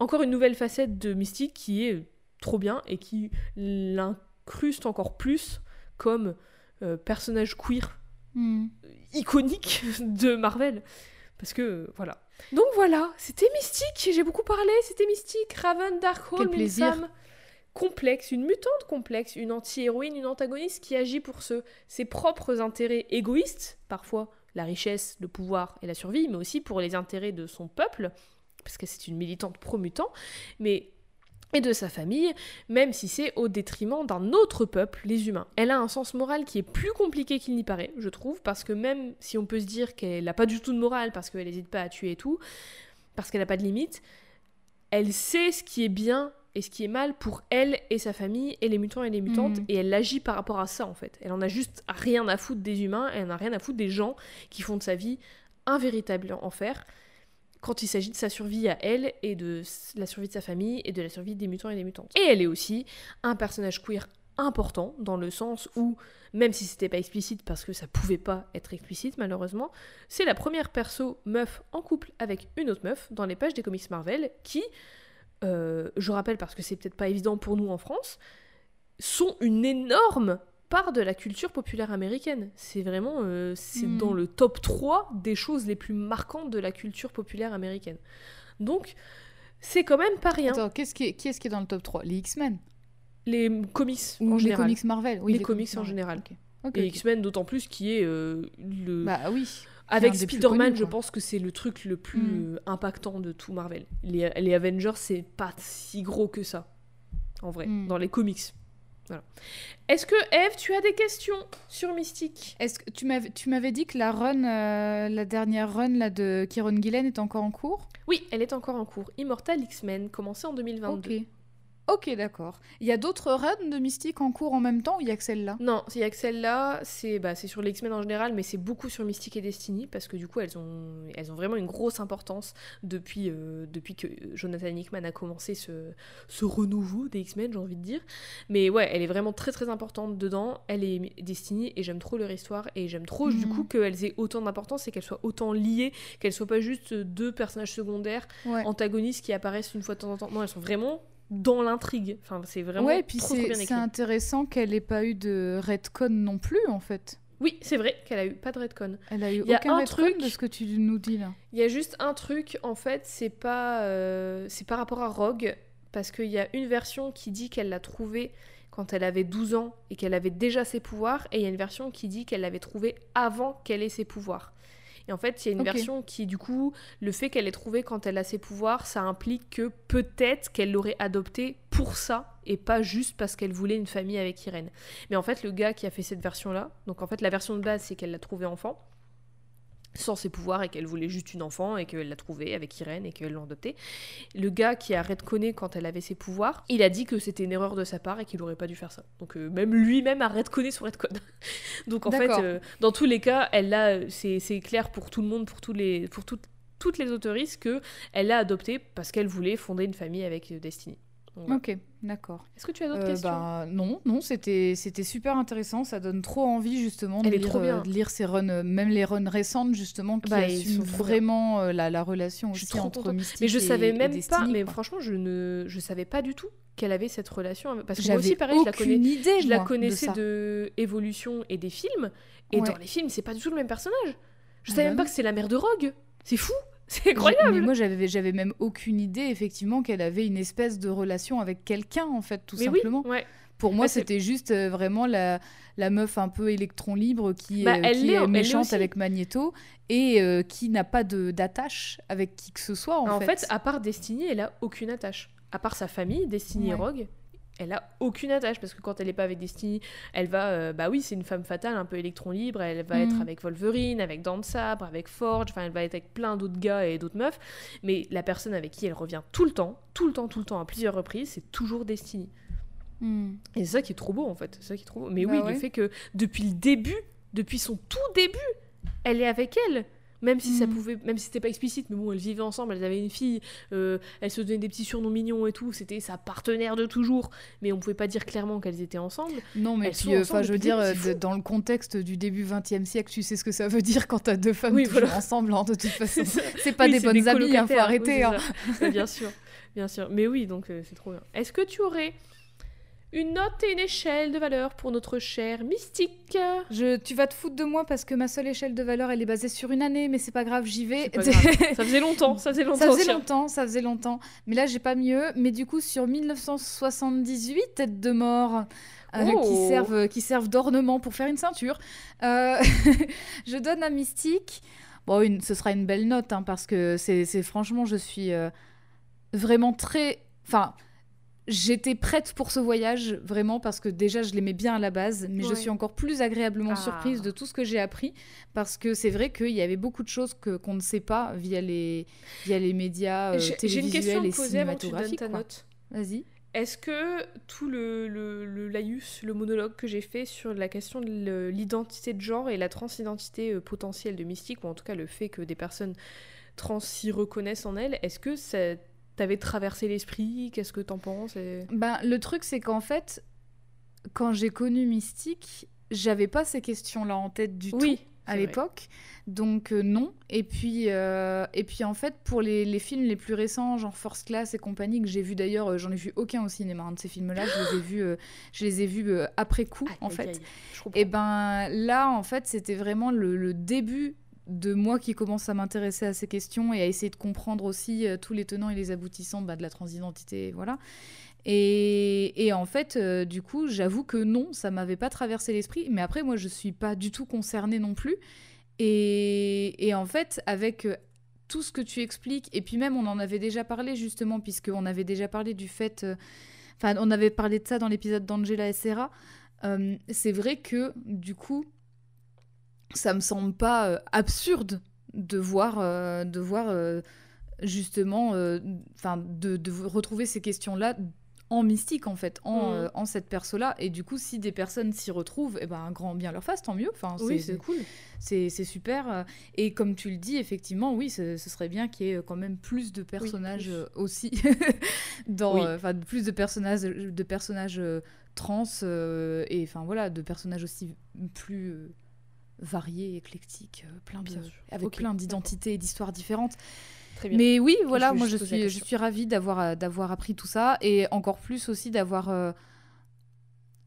Encore une nouvelle facette de Mystique qui est trop bien et qui l'incruste encore plus comme euh, personnage queer Hmm. iconique de Marvel. Parce que, euh, voilà. Donc voilà, c'était mystique, j'ai beaucoup parlé, c'était mystique. Raven, Darkhold, Quel plaisir. Complexe, une mutante complexe, une anti-héroïne, une antagoniste qui agit pour ses propres intérêts égoïstes, parfois la richesse, le pouvoir et la survie, mais aussi pour les intérêts de son peuple, parce que c'est une militante pro-mutant, mais et de sa famille, même si c'est au détriment d'un autre peuple, les humains. Elle a un sens moral qui est plus compliqué qu'il n'y paraît, je trouve, parce que même si on peut se dire qu'elle n'a pas du tout de morale, parce qu'elle n'hésite pas à tuer et tout, parce qu'elle n'a pas de limite, elle sait ce qui est bien et ce qui est mal pour elle et sa famille et les mutants et les mutantes, Mhm. et elle agit par rapport à ça en fait. Elle en a juste rien à foutre des humains, elle en a rien à foutre des gens qui font de sa vie un véritable enfer quand il s'agit de sa survie à elle et de la survie de sa famille et de la survie des mutants et des mutantes. Et elle est aussi un personnage queer important dans le sens où, même si c'était pas explicite parce que ça pouvait pas être explicite malheureusement, c'est la première perso meuf en couple avec une autre meuf dans les pages des comics Marvel qui, euh, je rappelle parce que c'est peut-être pas évident pour nous en France, sont une énorme part de la culture populaire américaine. C'est vraiment euh, c'est Mm. dans le top 3 des choses les plus marquantes de la culture populaire américaine. Donc, c'est quand même pas rien. Attends, qu'est-ce qui est, qui est-ce qui est dans le top 3 Les X-Men Les comics Ou en les général. comics Marvel Oui, Les comics en Marvel, général. ok. Ok, Et ok. X-Men d'autant plus qui est euh, le... Bah oui. Avec Spider-Man, je pense que c'est le truc le plus Mm. euh, impactant de tout Marvel. Les, les Avengers, c'est pas si gros que ça, en vrai, Mm. dans les comics. Voilà. Est-ce que, Eve, tu as des questions sur Mystique? Est-ce que tu m'avais tu m'avais dit que la run, euh, la dernière run là de Kieron Gillen est encore en cours? Oui, elle est encore en cours. Immortal X-Men, commencé en 2022. Ok. Ok, d'accord. Il y a d'autres runs de Mystique en cours en même temps ou il y a que celle-là? Non, il y a que celle-là, c'est bah, c'est sur les X-Men en général, mais c'est beaucoup sur Mystique et Destiny, parce que du coup, elles ont, elles ont vraiment une grosse importance depuis, euh, depuis que Jonathan Hickman a commencé ce, ce renouveau des X-Men, j'ai envie de dire. Mais ouais, elle est vraiment très très importante dedans, elle est Destiny, et j'aime trop leur histoire, et j'aime trop du Mhm. coup qu'elles aient autant d'importance et qu'elles soient autant liées, qu'elles soient pas juste deux personnages secondaires, Ouais. antagonistes qui apparaissent une fois de temps en temps. Non, elles sont vraiment dans l'intrigue. Enfin, c'est vraiment Ouais, et puis trop, trop c'est intéressant qu'elle ait pas eu de retcon non plus en fait. Oui, c'est vrai qu'elle a eu pas de redcon. Elle a eu y a aucun un retcon truc- de ce que tu nous dis là. Il y a juste un truc, en fait, c'est pas, euh, c'est par rapport à Rogue, parce qu'il y a une version qui dit qu'elle l'a trouvé quand elle avait 12 ans et qu'elle avait déjà ses pouvoirs, et il y a une version qui dit qu'elle l'avait trouvé avant qu'elle ait ses pouvoirs. Et en fait, il y a une version qui, du coup, le fait qu'elle ait trouvé quand elle a ses pouvoirs, ça implique que peut-être qu'elle l'aurait adopté pour ça et pas juste parce qu'elle voulait une famille avec Irène. Mais en fait, le gars qui a fait cette version-là, donc en fait, la version de base, c'est qu'elle l'a trouvé enfant sans ses pouvoirs et qu'elle voulait juste une enfant et qu'elle l'a trouvée avec Irène et qu'elle l'a adoptée. Le gars qui a redconné quand elle avait ses pouvoirs, il a dit que c'était une erreur de sa part et qu'il aurait pas dû faire ça. Donc euh, même lui-même a redconné son redcon. Donc en fait, euh, dans tous les cas, elle l'a, c'est c'est clair pour tout le monde, pour tous les, pour toutes toutes les autoristes que elle l'a adopté parce qu'elle voulait fonder une famille avec euh, Destiny. Donc. Ok, d'accord. Est-ce que tu as d'autres Euh, questions bah, non, non, c'était c'était super intéressant. Ça donne trop envie justement de, lire, euh, de lire ces runs, euh, même les runs récentes justement qui Bah, assument vraiment euh, la, la relation Je aussi entre. Mystique Mais je savais et même pas, Destiny, mais quoi. franchement, je ne je savais pas du tout qu'elle avait cette relation parce que moi J'avais aussi pareil, je la connais aucune idée. Je la de connaissais de, Évolution et des films. Et Ouais. dans les films, c'est pas du tout le même personnage. Je Ah savais bah même pas que c'est la mère de Rogue. C'est fou. C'est incroyable. Mais moi, j'avais, j'avais même aucune idée, effectivement, qu'elle avait une espèce de relation avec quelqu'un, en fait, tout Mais simplement. oui, ouais. Pour moi, Bah, c'était juste euh, vraiment la, la meuf un peu électron libre qui, Bah, euh, qui est méchante avec Magneto et euh, qui n'a pas de, d'attache avec qui que ce soit, en, En, fait. à part Destiny, elle a aucune attache. À part sa famille, Destiny et. Rogue, elle a aucune attache parce que quand elle est pas avec Destiny, elle va, euh, bah oui, c'est une femme fatale, un peu électron libre. Elle va être Mhm. avec Wolverine, avec de Sabre, avec Forge. Enfin, elle va être avec plein d'autres gars et d'autres meufs. Mais la personne avec qui elle revient tout le temps, tout le temps, tout le temps, à plusieurs reprises, c'est toujours Destiny. Hmm. Et c'est ça qui est trop beau en fait. C'est ça qui est trop beau. Mais Bah oui, ouais. le fait que depuis le début, depuis son tout début, elle est avec elle. Même si ça Mhm. pouvait, même si c'était pas explicite, mais bon, elles vivaient ensemble, elles avaient une fille, euh, elles se donnaient des petits surnoms mignons et tout, c'était sa partenaire de toujours, mais on pouvait pas dire clairement qu'elles étaient ensemble. Non, mais Elles puis, euh, enfin, je veux dire, euh, dans le contexte du début 20e siècle, tu sais ce que ça veut dire quand t'as deux femmes Oui, toujours voilà. ensemble, hein, de toute façon. C'est pas Oui, des bonnes amies, hein, faut arrêter. oui, hein. Ouais, bien sûr, bien sûr. Mais oui, donc euh, c'est trop bien. Est-ce que tu aurais une note et une échelle de valeur pour notre cher mystique Je, tu vas te foutre de moi parce que ma seule échelle de valeur, elle est basée sur une année, mais c'est pas grave, j'y vais. C'est pas grave. Ça faisait longtemps, ça faisait longtemps. Ça faisait longtemps, ça faisait longtemps. Mais là, j'ai pas mieux. Mais du coup, sur 1978 têtes de mort euh, Oh. qui servent, qui servent d'ornement pour faire une ceinture, euh, je donne à Mystique. Bon, une, ce sera une belle note hein, parce que c'est c'est- franchement, je suis euh, vraiment très. Enfin. J'étais prête pour ce voyage, vraiment, parce que déjà, je l'aimais bien à la base, mais je suis encore plus agréablement Ah. surprise de tout ce que j'ai appris, parce que c'est vrai qu'il y avait beaucoup de choses que qu'on ne sait pas via les, via les médias euh, J'ai j'ai une question télévisuels à et cinématographiques. ta quoi. note. Vas-y. Est-ce que tout le, le, le laïus, le monologue que j'ai fait sur la question de l'identité de genre et la transidentité euh, potentielle de Mystique, ou en tout cas le fait que des personnes trans s'y reconnaissent en elle, est-ce que ça t'avait traversé l'esprit Qu'est-ce que t'en penses Et- Ben, le truc, c'est qu'en fait, quand j'ai connu Mystique, j'avais pas ces questions-là en tête du tout. À l'époque. Donc euh, non. Et puis, euh, et puis en fait, pour les, les films les plus récents, genre Force Class et compagnie, que j'ai vu d'ailleurs, euh, j'en ai vu aucun au cinéma hein, de ces films-là. Je les ai vus, je les ai vus après coup, en fait. Et ben là, en fait, c'était vraiment le, le début de moi qui commence à m'intéresser à ces questions et à essayer de comprendre aussi euh, tous les tenants et les aboutissants bah, de la transidentité, voilà. Et, et en fait, euh, du coup, j'avoue que non, ça m'avait pas traversé l'esprit. Mais après, moi, je suis pas du tout concernée non plus. Et, et en fait, avec euh, tout ce que tu expliques, et puis même, on en avait déjà parlé justement, puisqu'on avait déjà parlé du fait. Enfin, on avait parlé de ça dans l'épisode d'Angela et Sarah. Euh, c'est vrai que, du coup, ça me semble pas euh, absurde de voir, euh, de voir euh, justement, euh, enfin, de, de retrouver ces questions-là en mystique en fait, en, euh, en cette perso-là. Et du coup, si des personnes s'y retrouvent, eh ben, un grand bien leur fasse, tant mieux. Enfin, Oui, c'est- cool. c'est super. Et comme tu le dis, effectivement, oui, ce, ce serait bien qu'il y ait quand même plus de personnages plus. aussi, dans, Oui. enfin, plus de personnages, de personnages trans et enfin voilà, de personnages aussi plus variés, éclectiques, euh, plein Bien sûr. avec plein d'identités et d'histoires différentes. Très bien. Mais oui, voilà, Je moi je suis, je suis ravie d'avoir euh, d'avoir appris tout ça et encore plus aussi d'avoir euh,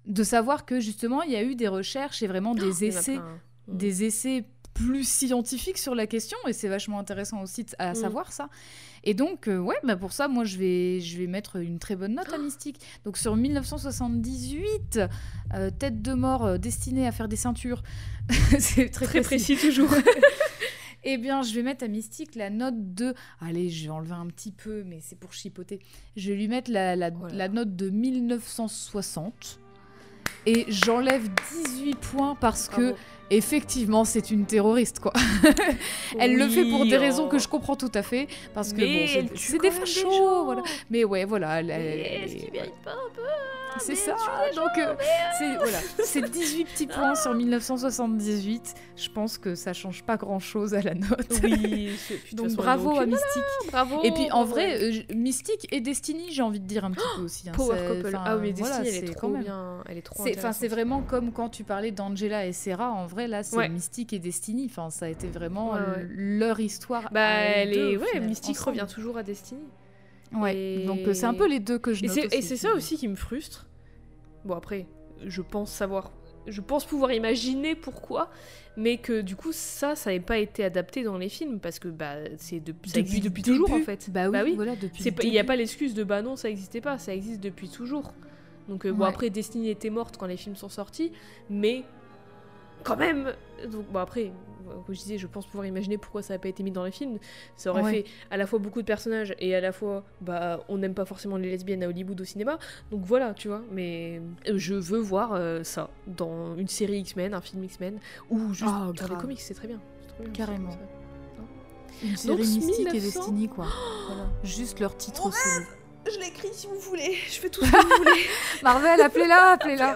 de savoir que justement il y a eu des recherches et vraiment des Oh, Il y en a essais. Mm. des essais plus scientifiques sur la question et c'est vachement intéressant aussi à Mm. savoir ça. Et donc euh, ouais, bah pour ça moi je vais je vais mettre une très bonne note à Mystique. Donc sur 1978, euh, tête de mort euh, destinée à faire des ceintures. c'est très, Très précis. précis toujours. Eh bien, je vais mettre à Mystique la note de. Allez, je vais enlever un petit peu, mais c'est pour chipoter. Je vais lui mettre la, la, Voilà. la note de 1960. Et j'enlève 18 points parce que. Effectivement, c'est une terroriste, quoi. Elle le fait pour des raisons que oh. je comprends tout à fait. Parce que, Mais bon, c'est- c'est des fachos, gens. voilà. Mais ouais, voilà. Est-ce qu'il mérite pas un peu c'est mais ça, donc gens, euh, c'est voilà, c'est 18 petits points sur 1978. Je pense que ça change pas grand chose à la note. Oui, c'est- Donc façon, bravo à aucune. Mystique. Bravo. Et puis en vrai, euh, Mystique et Destiny, j'ai envie de dire un petit peu aussi. hein. Power C'est- couple. Ah oui, voilà, Destiny, elle c'est est trop bien. Elle est trop C'est, enfin, c'est vraiment comme quand tu parlais d'Angela et Sarah. En vrai, là, c'est Ouais. Mystique et Destiny. Enfin, ça a été vraiment Ouais, l- ouais. leur histoire. Bah, à elle deux, Mystique ensemble. revient toujours à Destiny. Ouais. Et- Donc euh, c'est un peu les deux que je note et c'est ça aussi qui me frustre. Bon, après, je pense savoir. Je pense pouvoir imaginer pourquoi, mais que du coup, ça, ça n'avait pas été adapté dans les films parce que bah, c'est de... ça existe le depuis toujours en fait. Bah oui, voilà, depuis. C'est le pas- Il n'y a pas l'excuse de bah non, ça n'existait pas, ça existe depuis toujours. Donc, euh, bon, après, Destiny était morte quand les films sont sortis, mais quand même. Donc, bon, après, euh, comme je disais, je pense pouvoir imaginer pourquoi ça n'a pas été mis dans les films. Ça aurait Ouais. fait à la fois beaucoup de personnages et à la fois, bah, on n'aime pas forcément les lesbiennes à Hollywood au cinéma. Donc voilà, tu vois. Mais euh, je veux voir euh, ça dans une série X-Men, un film X-Men, ou juste Ah, dans les comics, c'est très bien. Carrément. Une série Donc, Mystique et 1900. Destiny, quoi. Voilà. Juste leur titre solo. Je l'écris si vous voulez, je fais tout ce que vous voulez. Marvel, appelez-la, appelez-la.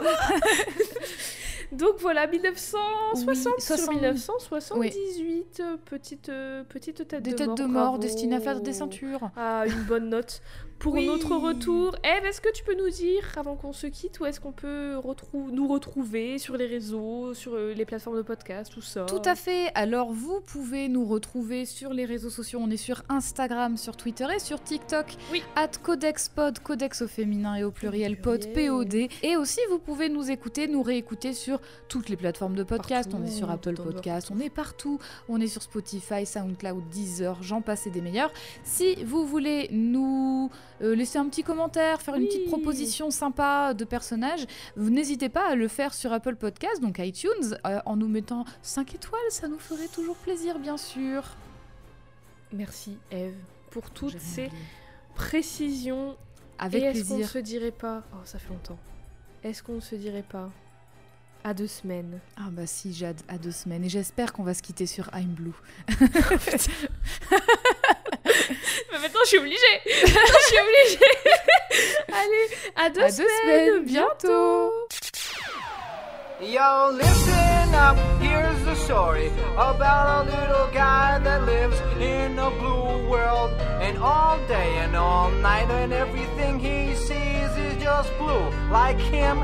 Donc voilà, 1960 Oui, sur 60. 1978, euh, petite, euh, petite tête Des de têtes mort. de mort destinées à faire des ceintures. Ah, une bonne note pour Oui. notre retour. Eve, est-ce que tu peux nous dire, avant qu'on se quitte, où est-ce qu'on peut retrou- nous retrouver sur les réseaux, sur euh, les plateformes de podcast, tout ça? Tout à fait. Alors, vous pouvez nous retrouver sur les réseaux sociaux. On est sur Instagram, sur Twitter et sur TikTok. Oui. At CodexPod, Codex au féminin et au pluriel, pod. POD. Et aussi, vous pouvez nous écouter, nous réécouter sur toutes les plateformes de podcast. Partout, on est sur Apple Podcast, on est partout. On est sur Spotify, SoundCloud, Deezer, j'en passe et des meilleurs. Si vous voulez nous euh, laisser un petit commentaire, faire une Oui. petite proposition sympa de personnage, vous n'hésitez pas à le faire sur Apple Podcast, donc iTunes, euh, en nous mettant 5 étoiles, ça nous ferait toujours plaisir, bien sûr. Merci, Eve, pour toutes ces oublié. précisions. Avec Et est-ce qu'on se dirait pas Oh, ça fait longtemps. Est-ce qu'on ne se dirait pas à deux semaines? Ah bah si, hâte à deux semaines, et j'espère qu'on va se quitter sur I'm Blue. Mais maintenant, je suis obligée. Maintenant, je suis obligée. Allez, à deux à semaines, deux semaines, bientôt. Yo, listen up, here's the story about a little guy that lives in a blue world. And all day and all night, and everything he sees is just blue. Like him,